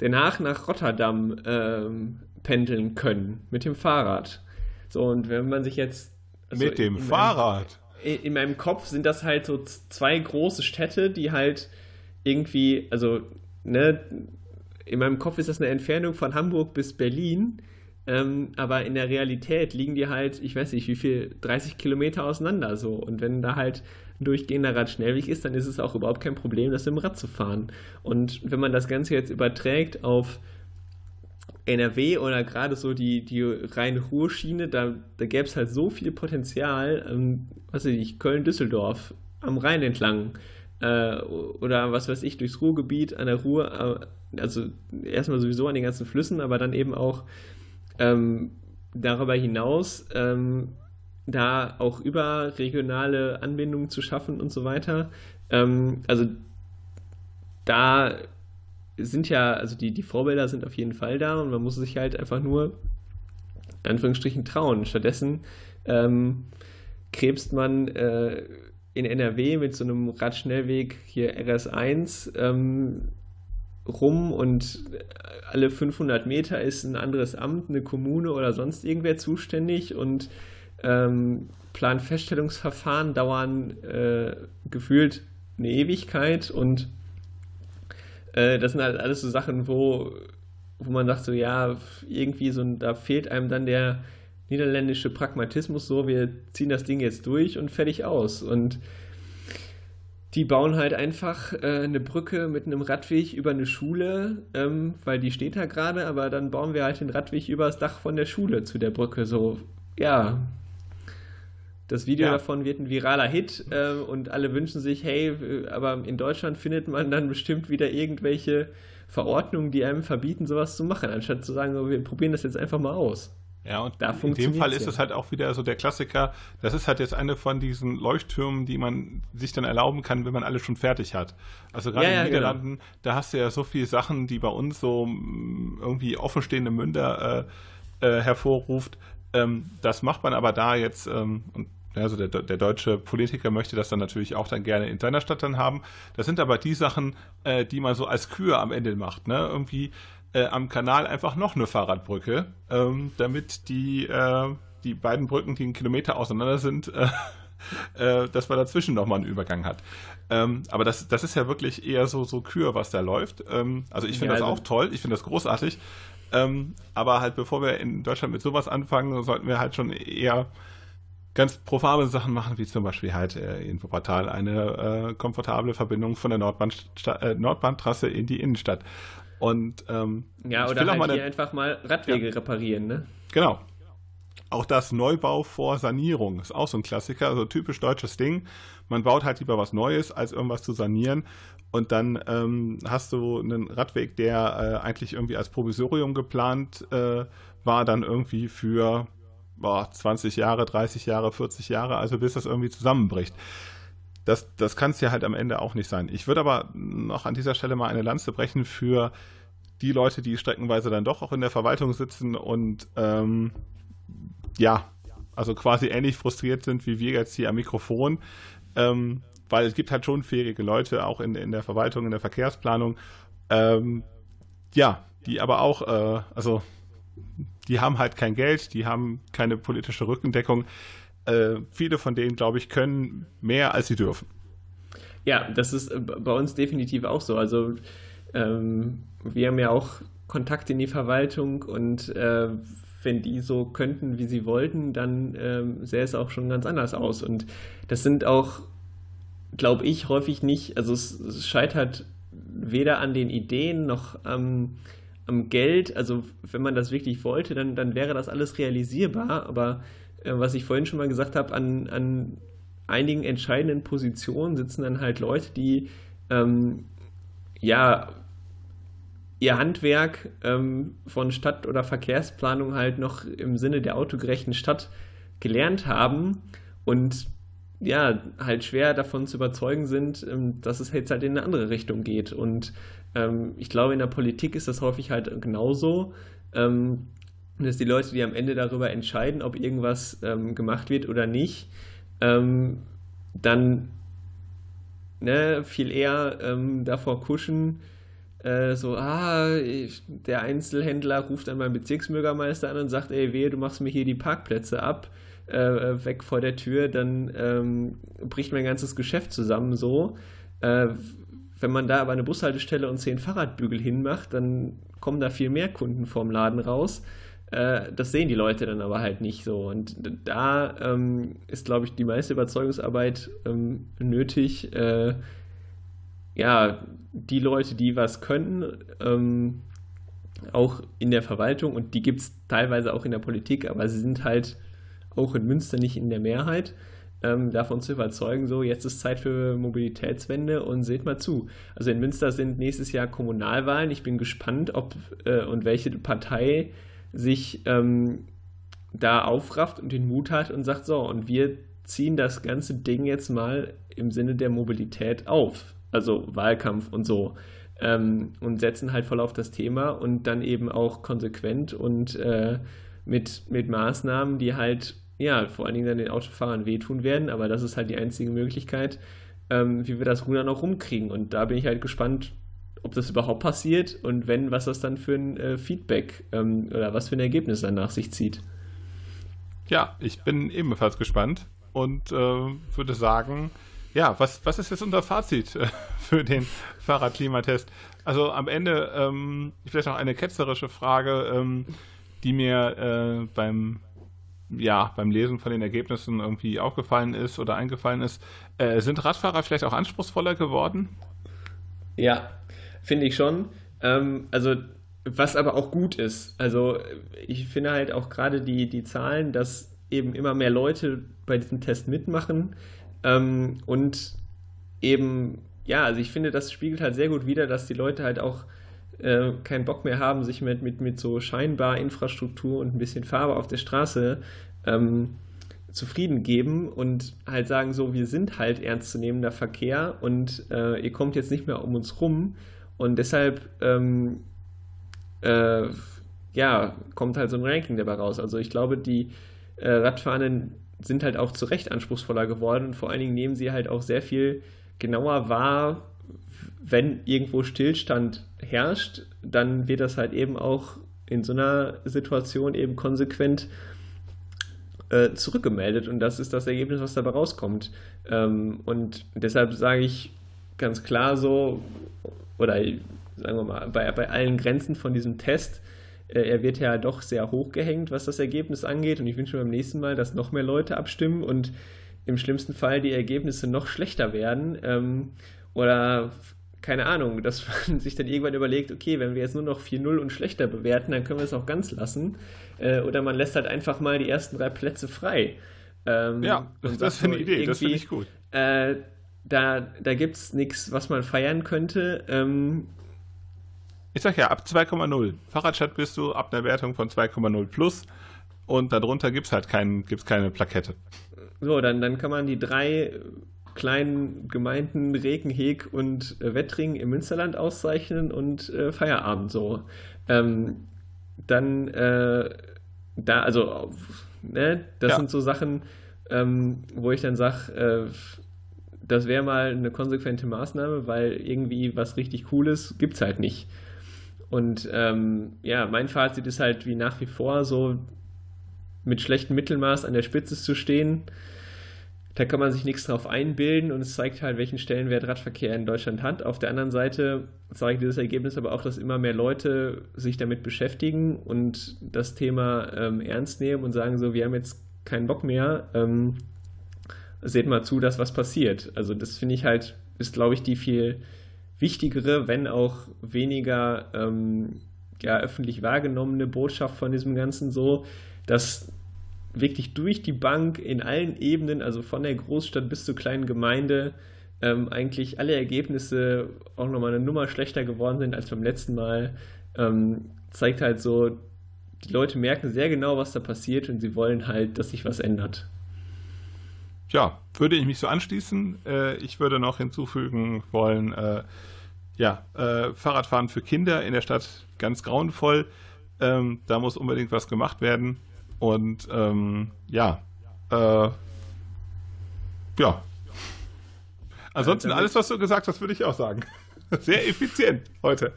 Den Haag nach Rotterdam ähm, pendeln können mit dem Fahrrad. So, und wenn man sich jetzt. Also mit dem in Fahrrad? Meinem, in meinem Kopf sind das halt so zwei große Städte, die halt irgendwie, also, ne, in meinem Kopf ist das eine Entfernung von Hamburg bis Berlin, ähm, aber in der Realität liegen die halt, ich weiß nicht, wie viel, 30 Kilometer auseinander so. Und wenn da halt ein durchgehender Radschnellweg ist, dann ist es auch überhaupt kein Problem, das im Rad zu fahren. Und wenn man das Ganze jetzt überträgt auf NRW oder gerade so die, die reine Ruhrschiene, da, da gäbe es halt so viel Potenzial, ähm, weiß ich, Köln-Düsseldorf am Rhein entlang äh, oder was weiß ich, durchs Ruhrgebiet an der Ruhr, äh, also erstmal sowieso an den ganzen Flüssen, aber dann eben auch ähm, darüber hinaus ähm, da auch überregionale Anbindungen zu schaffen und so weiter. Ähm, also da sind ja, also die, die Vorbilder sind auf jeden Fall da und man muss sich halt einfach nur in Anführungsstrichen trauen. Stattdessen ähm, krebst man äh, in NRW mit so einem Radschnellweg hier RS1 ähm, rum und alle 500 Meter ist ein anderes Amt, eine Kommune oder sonst irgendwer zuständig und ähm, Planfeststellungsverfahren dauern äh, gefühlt eine Ewigkeit und äh, das sind halt alles so Sachen, wo, wo man sagt, so ja, irgendwie so, da fehlt einem dann der niederländische Pragmatismus, so wir ziehen das Ding jetzt durch und fertig aus. Und die bauen halt einfach äh, eine Brücke mit einem Radweg über eine Schule, ähm, weil die steht da gerade, aber dann bauen wir halt den Radweg über das Dach von der Schule zu der Brücke. So, ja, das Video ja. davon wird ein viraler Hit äh, und alle wünschen sich, hey, aber in Deutschland findet man dann bestimmt wieder irgendwelche Verordnungen, die einem verbieten, sowas zu machen, anstatt zu sagen, wir probieren das jetzt einfach mal aus. Ja, und da in dem Fall ist ja. es halt auch wieder so der Klassiker. Das ist halt jetzt eine von diesen Leuchttürmen, die man sich dann erlauben kann, wenn man alles schon fertig hat. Also gerade ja, in den ja, genau. Niederlanden, genau. da hast du ja so viele Sachen, die bei uns so mm, irgendwie offenstehende Münder äh, äh, hervorruft. Ähm, das macht man aber da jetzt, ähm, und also der, der, deutsche Politiker möchte das dann natürlich auch dann gerne in seiner Stadt dann haben. Das sind aber die Sachen, äh, die man so als Kühe am Ende macht. Ne? Irgendwie äh, am Kanal einfach noch eine Fahrradbrücke, ähm, damit die, äh, die beiden Brücken, die einen Kilometer auseinander sind, äh, äh, dass man dazwischen nochmal einen Übergang hat. Ähm, aber das, das ist ja wirklich eher so, so Kür, was da läuft. Ähm, also ich finde ja, also das auch toll, ich finde das großartig. Ähm, aber halt bevor wir in Deutschland mit sowas anfangen, sollten wir halt schon eher ganz profane Sachen machen, wie zum Beispiel halt äh, Infoportal eine äh, komfortable Verbindung von der Nordbahn, äh, Nordbahntrasse in die Innenstadt. Und ähm, ja, oder halt hier einfach mal Radwege ja. reparieren, ne? Genau. Auch das Neubau vor Sanierung ist auch so ein Klassiker, also typisch deutsches Ding. Man baut halt lieber was Neues, als irgendwas zu sanieren. Und dann ähm, hast du einen Radweg, der äh, eigentlich irgendwie als Provisorium geplant äh, war, dann irgendwie für boah, 20 Jahre, 30 Jahre, 40 Jahre, also bis das irgendwie zusammenbricht. Das, das kann es ja halt am Ende auch nicht sein. Ich würde aber noch an dieser Stelle mal eine Lanze brechen für die Leute, die streckenweise dann doch auch in der Verwaltung sitzen und ähm, ja, also quasi ähnlich frustriert sind wie wir jetzt hier am Mikrofon, ähm, weil es gibt halt schon fähige Leute auch in, in der Verwaltung, in der Verkehrsplanung, ähm, ja, die aber auch, äh, also die haben halt kein Geld, die haben keine politische Rückendeckung. Äh, viele von denen, glaube ich, können mehr, als sie dürfen. Ja, das ist äh, bei uns definitiv auch so. Also ähm, wir haben ja auch Kontakt in die Verwaltung und äh, wenn die so könnten, wie sie wollten, dann ähm, sähe es auch schon ganz anders aus. Und das sind auch, glaube ich, häufig nicht, also es, es scheitert weder an den Ideen noch am, am Geld. Also wenn man das wirklich wollte, dann, dann wäre das alles realisierbar. Aber äh, was ich vorhin schon mal gesagt habe, an, an einigen entscheidenden Positionen sitzen dann halt Leute, die ähm, ja ihr Handwerk ähm, von Stadt- oder Verkehrsplanung halt noch im Sinne der autogerechten Stadt gelernt haben und ja, halt schwer davon zu überzeugen sind, ähm, dass es jetzt halt in eine andere Richtung geht. Und ähm, ich glaube, in der Politik ist das häufig halt genauso. Ähm, dass die Leute, die am Ende darüber entscheiden, ob irgendwas ähm, gemacht wird oder nicht, ähm, dann ne, viel eher ähm, davor kuschen, äh, so, ah, ich, der Einzelhändler ruft dann beim Bezirksbürgermeister an und sagt, ey, wehe, du machst mir hier die Parkplätze ab, äh, weg vor der Tür, dann ähm, bricht mein ganzes Geschäft zusammen so. Äh, wenn man da aber eine Bushaltestelle und zehn Fahrradbügel hinmacht, dann kommen da viel mehr Kunden vorm Laden raus. Äh, das sehen die Leute dann aber halt nicht so. Und da ähm, ist, glaube ich, die meiste Überzeugungsarbeit ähm, nötig. Äh, ja, die Leute, die was können, ähm, auch in der Verwaltung und die gibt es teilweise auch in der Politik, aber sie sind halt auch in Münster nicht in der Mehrheit. Ähm, davon zu überzeugen, so jetzt ist Zeit für Mobilitätswende und seht mal zu. Also in Münster sind nächstes Jahr Kommunalwahlen. Ich bin gespannt, ob äh, und welche Partei sich ähm, da aufrafft und den Mut hat und sagt, so, und wir ziehen das ganze Ding jetzt mal im Sinne der Mobilität auf. Also Wahlkampf und so ähm, und setzen halt voll auf das Thema und dann eben auch konsequent und äh, mit, mit Maßnahmen, die halt, ja, vor allen Dingen dann den Autofahrern wehtun werden, aber das ist halt die einzige Möglichkeit, ähm, wie wir das Ruder noch rumkriegen. Und da bin ich halt gespannt, ob das überhaupt passiert und wenn, was das dann für ein äh, Feedback ähm, oder was für ein Ergebnis dann nach sich zieht. Ja, ich bin ebenfalls gespannt und äh, würde sagen, ja, was, was ist jetzt unser Fazit äh, für den Fahrradklimatest? Also am Ende ähm, vielleicht noch eine ketzerische Frage, ähm, die mir äh, beim, ja, beim Lesen von den Ergebnissen irgendwie aufgefallen ist oder eingefallen ist. Äh, sind Radfahrer vielleicht auch anspruchsvoller geworden? Ja, finde ich schon. Ähm, also was aber auch gut ist. Also ich finde halt auch gerade die, die Zahlen, dass eben immer mehr Leute bei diesem Test mitmachen, ähm, und eben, ja, also ich finde, das spiegelt halt sehr gut wider, dass die Leute halt auch äh, keinen Bock mehr haben, sich mit, mit, mit so scheinbar Infrastruktur und ein bisschen Farbe auf der Straße ähm, zufrieden geben und halt sagen so, wir sind halt ernstzunehmender Verkehr und äh, ihr kommt jetzt nicht mehr um uns rum und deshalb ähm, äh, ja, kommt halt so ein Ranking dabei raus. Also ich glaube, die äh, Radfahrenden sind halt auch zu Recht anspruchsvoller geworden und vor allen Dingen nehmen sie halt auch sehr viel genauer wahr, wenn irgendwo Stillstand herrscht, dann wird das halt eben auch in so einer Situation eben konsequent äh, zurückgemeldet und das ist das Ergebnis, was dabei rauskommt. Ähm, und deshalb sage ich ganz klar so, oder sagen wir mal, bei, bei allen Grenzen von diesem Test, äh, er wird ja doch sehr hoch gehängt, was das Ergebnis angeht. Und ich wünsche mir beim nächsten Mal, dass noch mehr Leute abstimmen und im schlimmsten Fall die Ergebnisse noch schlechter werden. Ähm, oder keine Ahnung, dass man sich dann irgendwann überlegt, okay, wenn wir jetzt nur noch 4-0 und schlechter bewerten, dann können wir es auch ganz lassen. Äh, oder man lässt halt einfach mal die ersten drei Plätze frei. Ähm, ja, das, das ist eine Idee, das finde ich gut. Äh, da da gibt es nichts, was man feiern könnte. Ähm, ich sag ja, ab 2,0. Fahrradchat bist du ab einer Wertung von 2,0 plus und darunter gibt es halt kein, gibt's keine Plakette. So, dann, dann kann man die drei kleinen Gemeinden Regenheg und äh, Wettring im Münsterland auszeichnen und äh, Feierabend so. Ähm, dann äh, da, also, ne, das ja. sind so Sachen, ähm, wo ich dann sage, äh, das wäre mal eine konsequente Maßnahme, weil irgendwie was richtig Cooles gibt es halt nicht. Und ähm, ja, mein Fazit ist halt wie nach wie vor so mit schlechtem Mittelmaß an der Spitze zu stehen. Da kann man sich nichts drauf einbilden und es zeigt halt, welchen Stellenwert Radverkehr in Deutschland hat. Auf der anderen Seite zeigt dieses Ergebnis aber auch, dass immer mehr Leute sich damit beschäftigen und das Thema ähm, ernst nehmen und sagen so, wir haben jetzt keinen Bock mehr. Ähm, seht mal zu, dass was passiert. Also das finde ich halt, ist glaube ich die viel wichtigere, wenn auch weniger ähm, ja, öffentlich wahrgenommene Botschaft von diesem Ganzen so, dass wirklich durch die Bank in allen Ebenen, also von der Großstadt bis zur kleinen Gemeinde, ähm, eigentlich alle Ergebnisse auch nochmal eine Nummer schlechter geworden sind als beim letzten Mal, ähm, zeigt halt so, die Leute merken sehr genau, was da passiert und sie wollen halt, dass sich was ändert. Ja, würde ich mich so anschließen. Äh, ich würde noch hinzufügen wollen, äh, ja, äh, Fahrradfahren für Kinder in der Stadt ganz grauenvoll. Ähm, da muss unbedingt was gemacht werden. Und ähm, ja, äh, ja. Ansonsten alles, was du gesagt hast, würde ich auch sagen. Sehr effizient heute.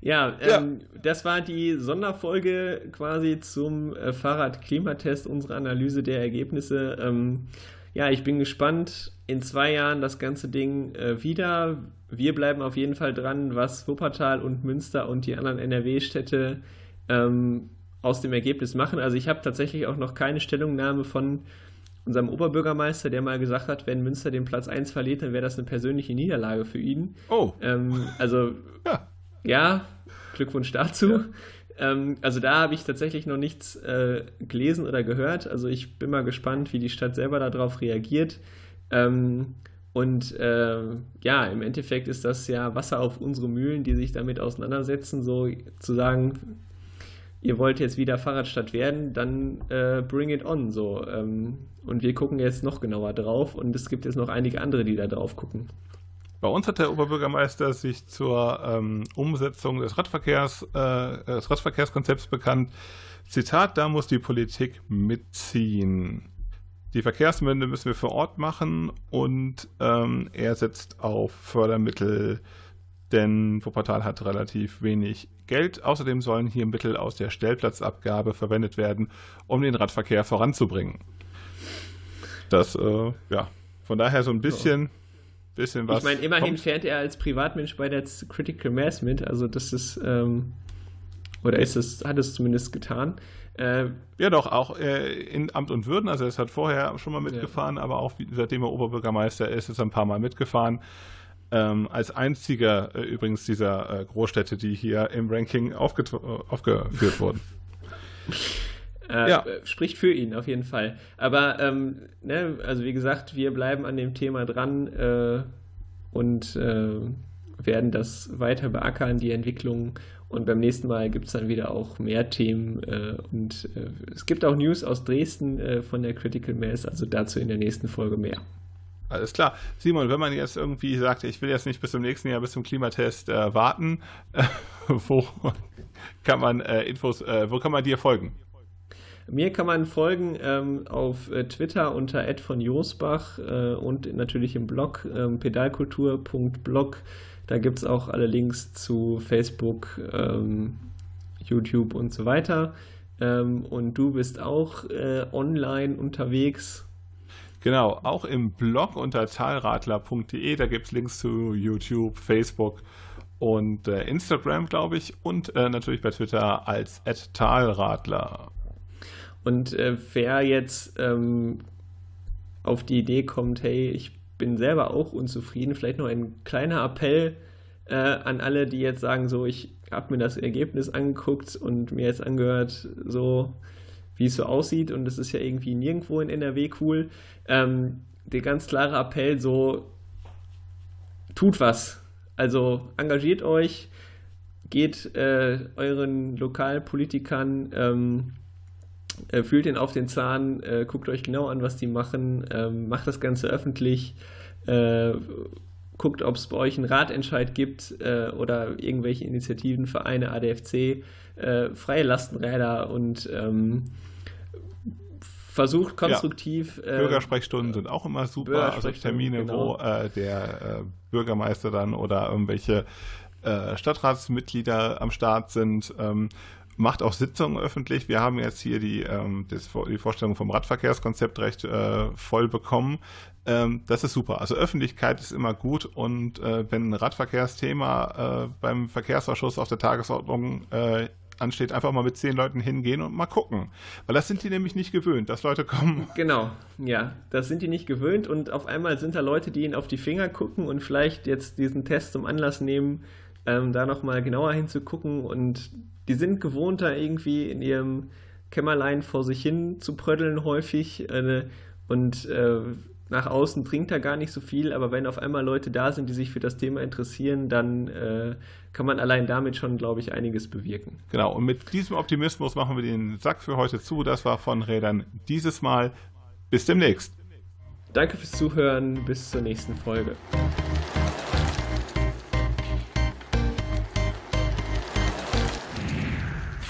Ja, ähm, ja, das war die Sonderfolge quasi zum äh, Fahrradklimatest, unsere Analyse der Ergebnisse. Ähm, ja, ich bin gespannt. In zwei Jahren das ganze Ding äh, wieder wir bleiben auf jeden Fall dran, was Wuppertal und Münster und die anderen NRW-Städte ähm, aus dem Ergebnis machen. Also ich habe tatsächlich auch noch keine Stellungnahme von unserem Oberbürgermeister, der mal gesagt hat, wenn Münster den Platz 1 verliert, dann wäre das eine persönliche Niederlage für ihn. Oh. Ähm, also ja. Ja, Glückwunsch dazu. Ja. Ähm, also da habe ich tatsächlich noch nichts äh, gelesen oder gehört. Also ich bin mal gespannt, wie die Stadt selber darauf reagiert. Ähm, und äh, ja, im Endeffekt ist das ja Wasser auf unsere Mühlen, die sich damit auseinandersetzen, so zu sagen, ihr wollt jetzt wieder Fahrradstadt werden, dann äh, bring it on so. Ähm, und wir gucken jetzt noch genauer drauf und es gibt jetzt noch einige andere, die da drauf gucken. Bei uns hat der Oberbürgermeister sich zur ähm, Umsetzung des, Radverkehrs, äh, des Radverkehrskonzepts bekannt. Zitat, da muss die Politik mitziehen. Die Verkehrswende müssen wir vor Ort machen und ähm, er setzt auf Fördermittel, denn Wuppertal hat relativ wenig Geld. Außerdem sollen hier Mittel aus der Stellplatzabgabe verwendet werden, um den Radverkehr voranzubringen. Das, äh, ja, von daher so ein bisschen, bisschen was. Ich meine, immerhin kommt. fährt er als Privatmensch bei der Critical Mass mit, also das ist, ähm, oder ist es, hat es zumindest getan. Äh, ja, doch, auch äh, in Amt und Würden. Also, er hat vorher schon mal mitgefahren, ja. aber auch seitdem er Oberbürgermeister ist, ist er ein paar Mal mitgefahren. Ähm, als einziger äh, übrigens dieser äh, Großstädte, die hier im Ranking aufge aufgeführt wurden. Äh, ja. Spricht für ihn auf jeden Fall. Aber, ähm, ne, also wie gesagt, wir bleiben an dem Thema dran äh, und werden das weiter beackern, die Entwicklung und beim nächsten Mal gibt es dann wieder auch mehr Themen. Äh, und äh, es gibt auch News aus Dresden äh, von der Critical Mass, also dazu in der nächsten Folge mehr. Alles klar. Simon, wenn man jetzt irgendwie sagt, ich will jetzt nicht bis zum nächsten Jahr, bis zum Klimatest äh, warten, wo kann man äh, Infos, äh, wo kann man dir folgen? Mir kann man folgen ähm, auf Twitter unter Ed von Josbach und natürlich im Blog ähm, pedalkultur.blog da gibt es auch alle Links zu Facebook, ähm, YouTube und so weiter. Ähm, und du bist auch äh, online unterwegs. Genau, auch im Blog unter talradler.de, da gibt es Links zu YouTube, Facebook und äh, Instagram, glaube ich, und äh, natürlich bei Twitter als talradler. Und äh, wer jetzt ähm, auf die Idee kommt, hey, ich bin selber auch unzufrieden. Vielleicht noch ein kleiner Appell äh, an alle, die jetzt sagen, so, ich habe mir das Ergebnis angeguckt und mir jetzt angehört, so wie es so aussieht und es ist ja irgendwie nirgendwo in NRW cool. Ähm, der ganz klare Appell, so, tut was. Also engagiert euch, geht äh, euren Lokalpolitikern ähm, äh, fühlt ihn auf den Zahn, äh, guckt euch genau an, was die machen, ähm, macht das Ganze öffentlich, äh, guckt, ob es bei euch einen Ratentscheid gibt äh, oder irgendwelche Initiativen, Vereine, ADFC, äh, freie Lastenräder und ähm, versucht konstruktiv. Ja. Äh, Bürgersprechstunden sind auch immer super, also Termine, genau. wo der Bürgermeister dann oder irgendwelche Stadtratsmitglieder am Start sind. Ähm, macht auch Sitzungen öffentlich. Wir haben jetzt hier die, ähm, das, die Vorstellung vom Radverkehrskonzept recht äh, voll bekommen. Ähm, das ist super. Also Öffentlichkeit ist immer gut und äh, wenn ein Radverkehrsthema äh, beim Verkehrsausschuss auf der Tagesordnung äh, ansteht, einfach mal mit zehn Leuten hingehen und mal gucken. Weil das sind die nämlich nicht gewöhnt, dass Leute kommen. Genau, ja, das sind die nicht gewöhnt und auf einmal sind da Leute, die ihnen auf die Finger gucken und vielleicht jetzt diesen Test zum Anlass nehmen, ähm, da nochmal genauer hinzugucken und die sind gewohnt, da irgendwie in ihrem Kämmerlein vor sich hin zu pröddeln häufig äh, und äh, nach außen trinkt er gar nicht so viel, aber wenn auf einmal Leute da sind, die sich für das Thema interessieren, dann äh, kann man allein damit schon, glaube ich, einiges bewirken. Genau, und mit diesem Optimismus machen wir den Sack für heute zu. Das war von Rädern dieses Mal. Bis demnächst. Danke fürs Zuhören, bis zur nächsten Folge.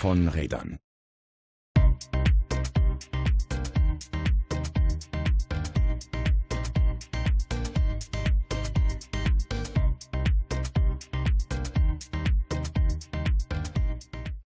Von Rädern.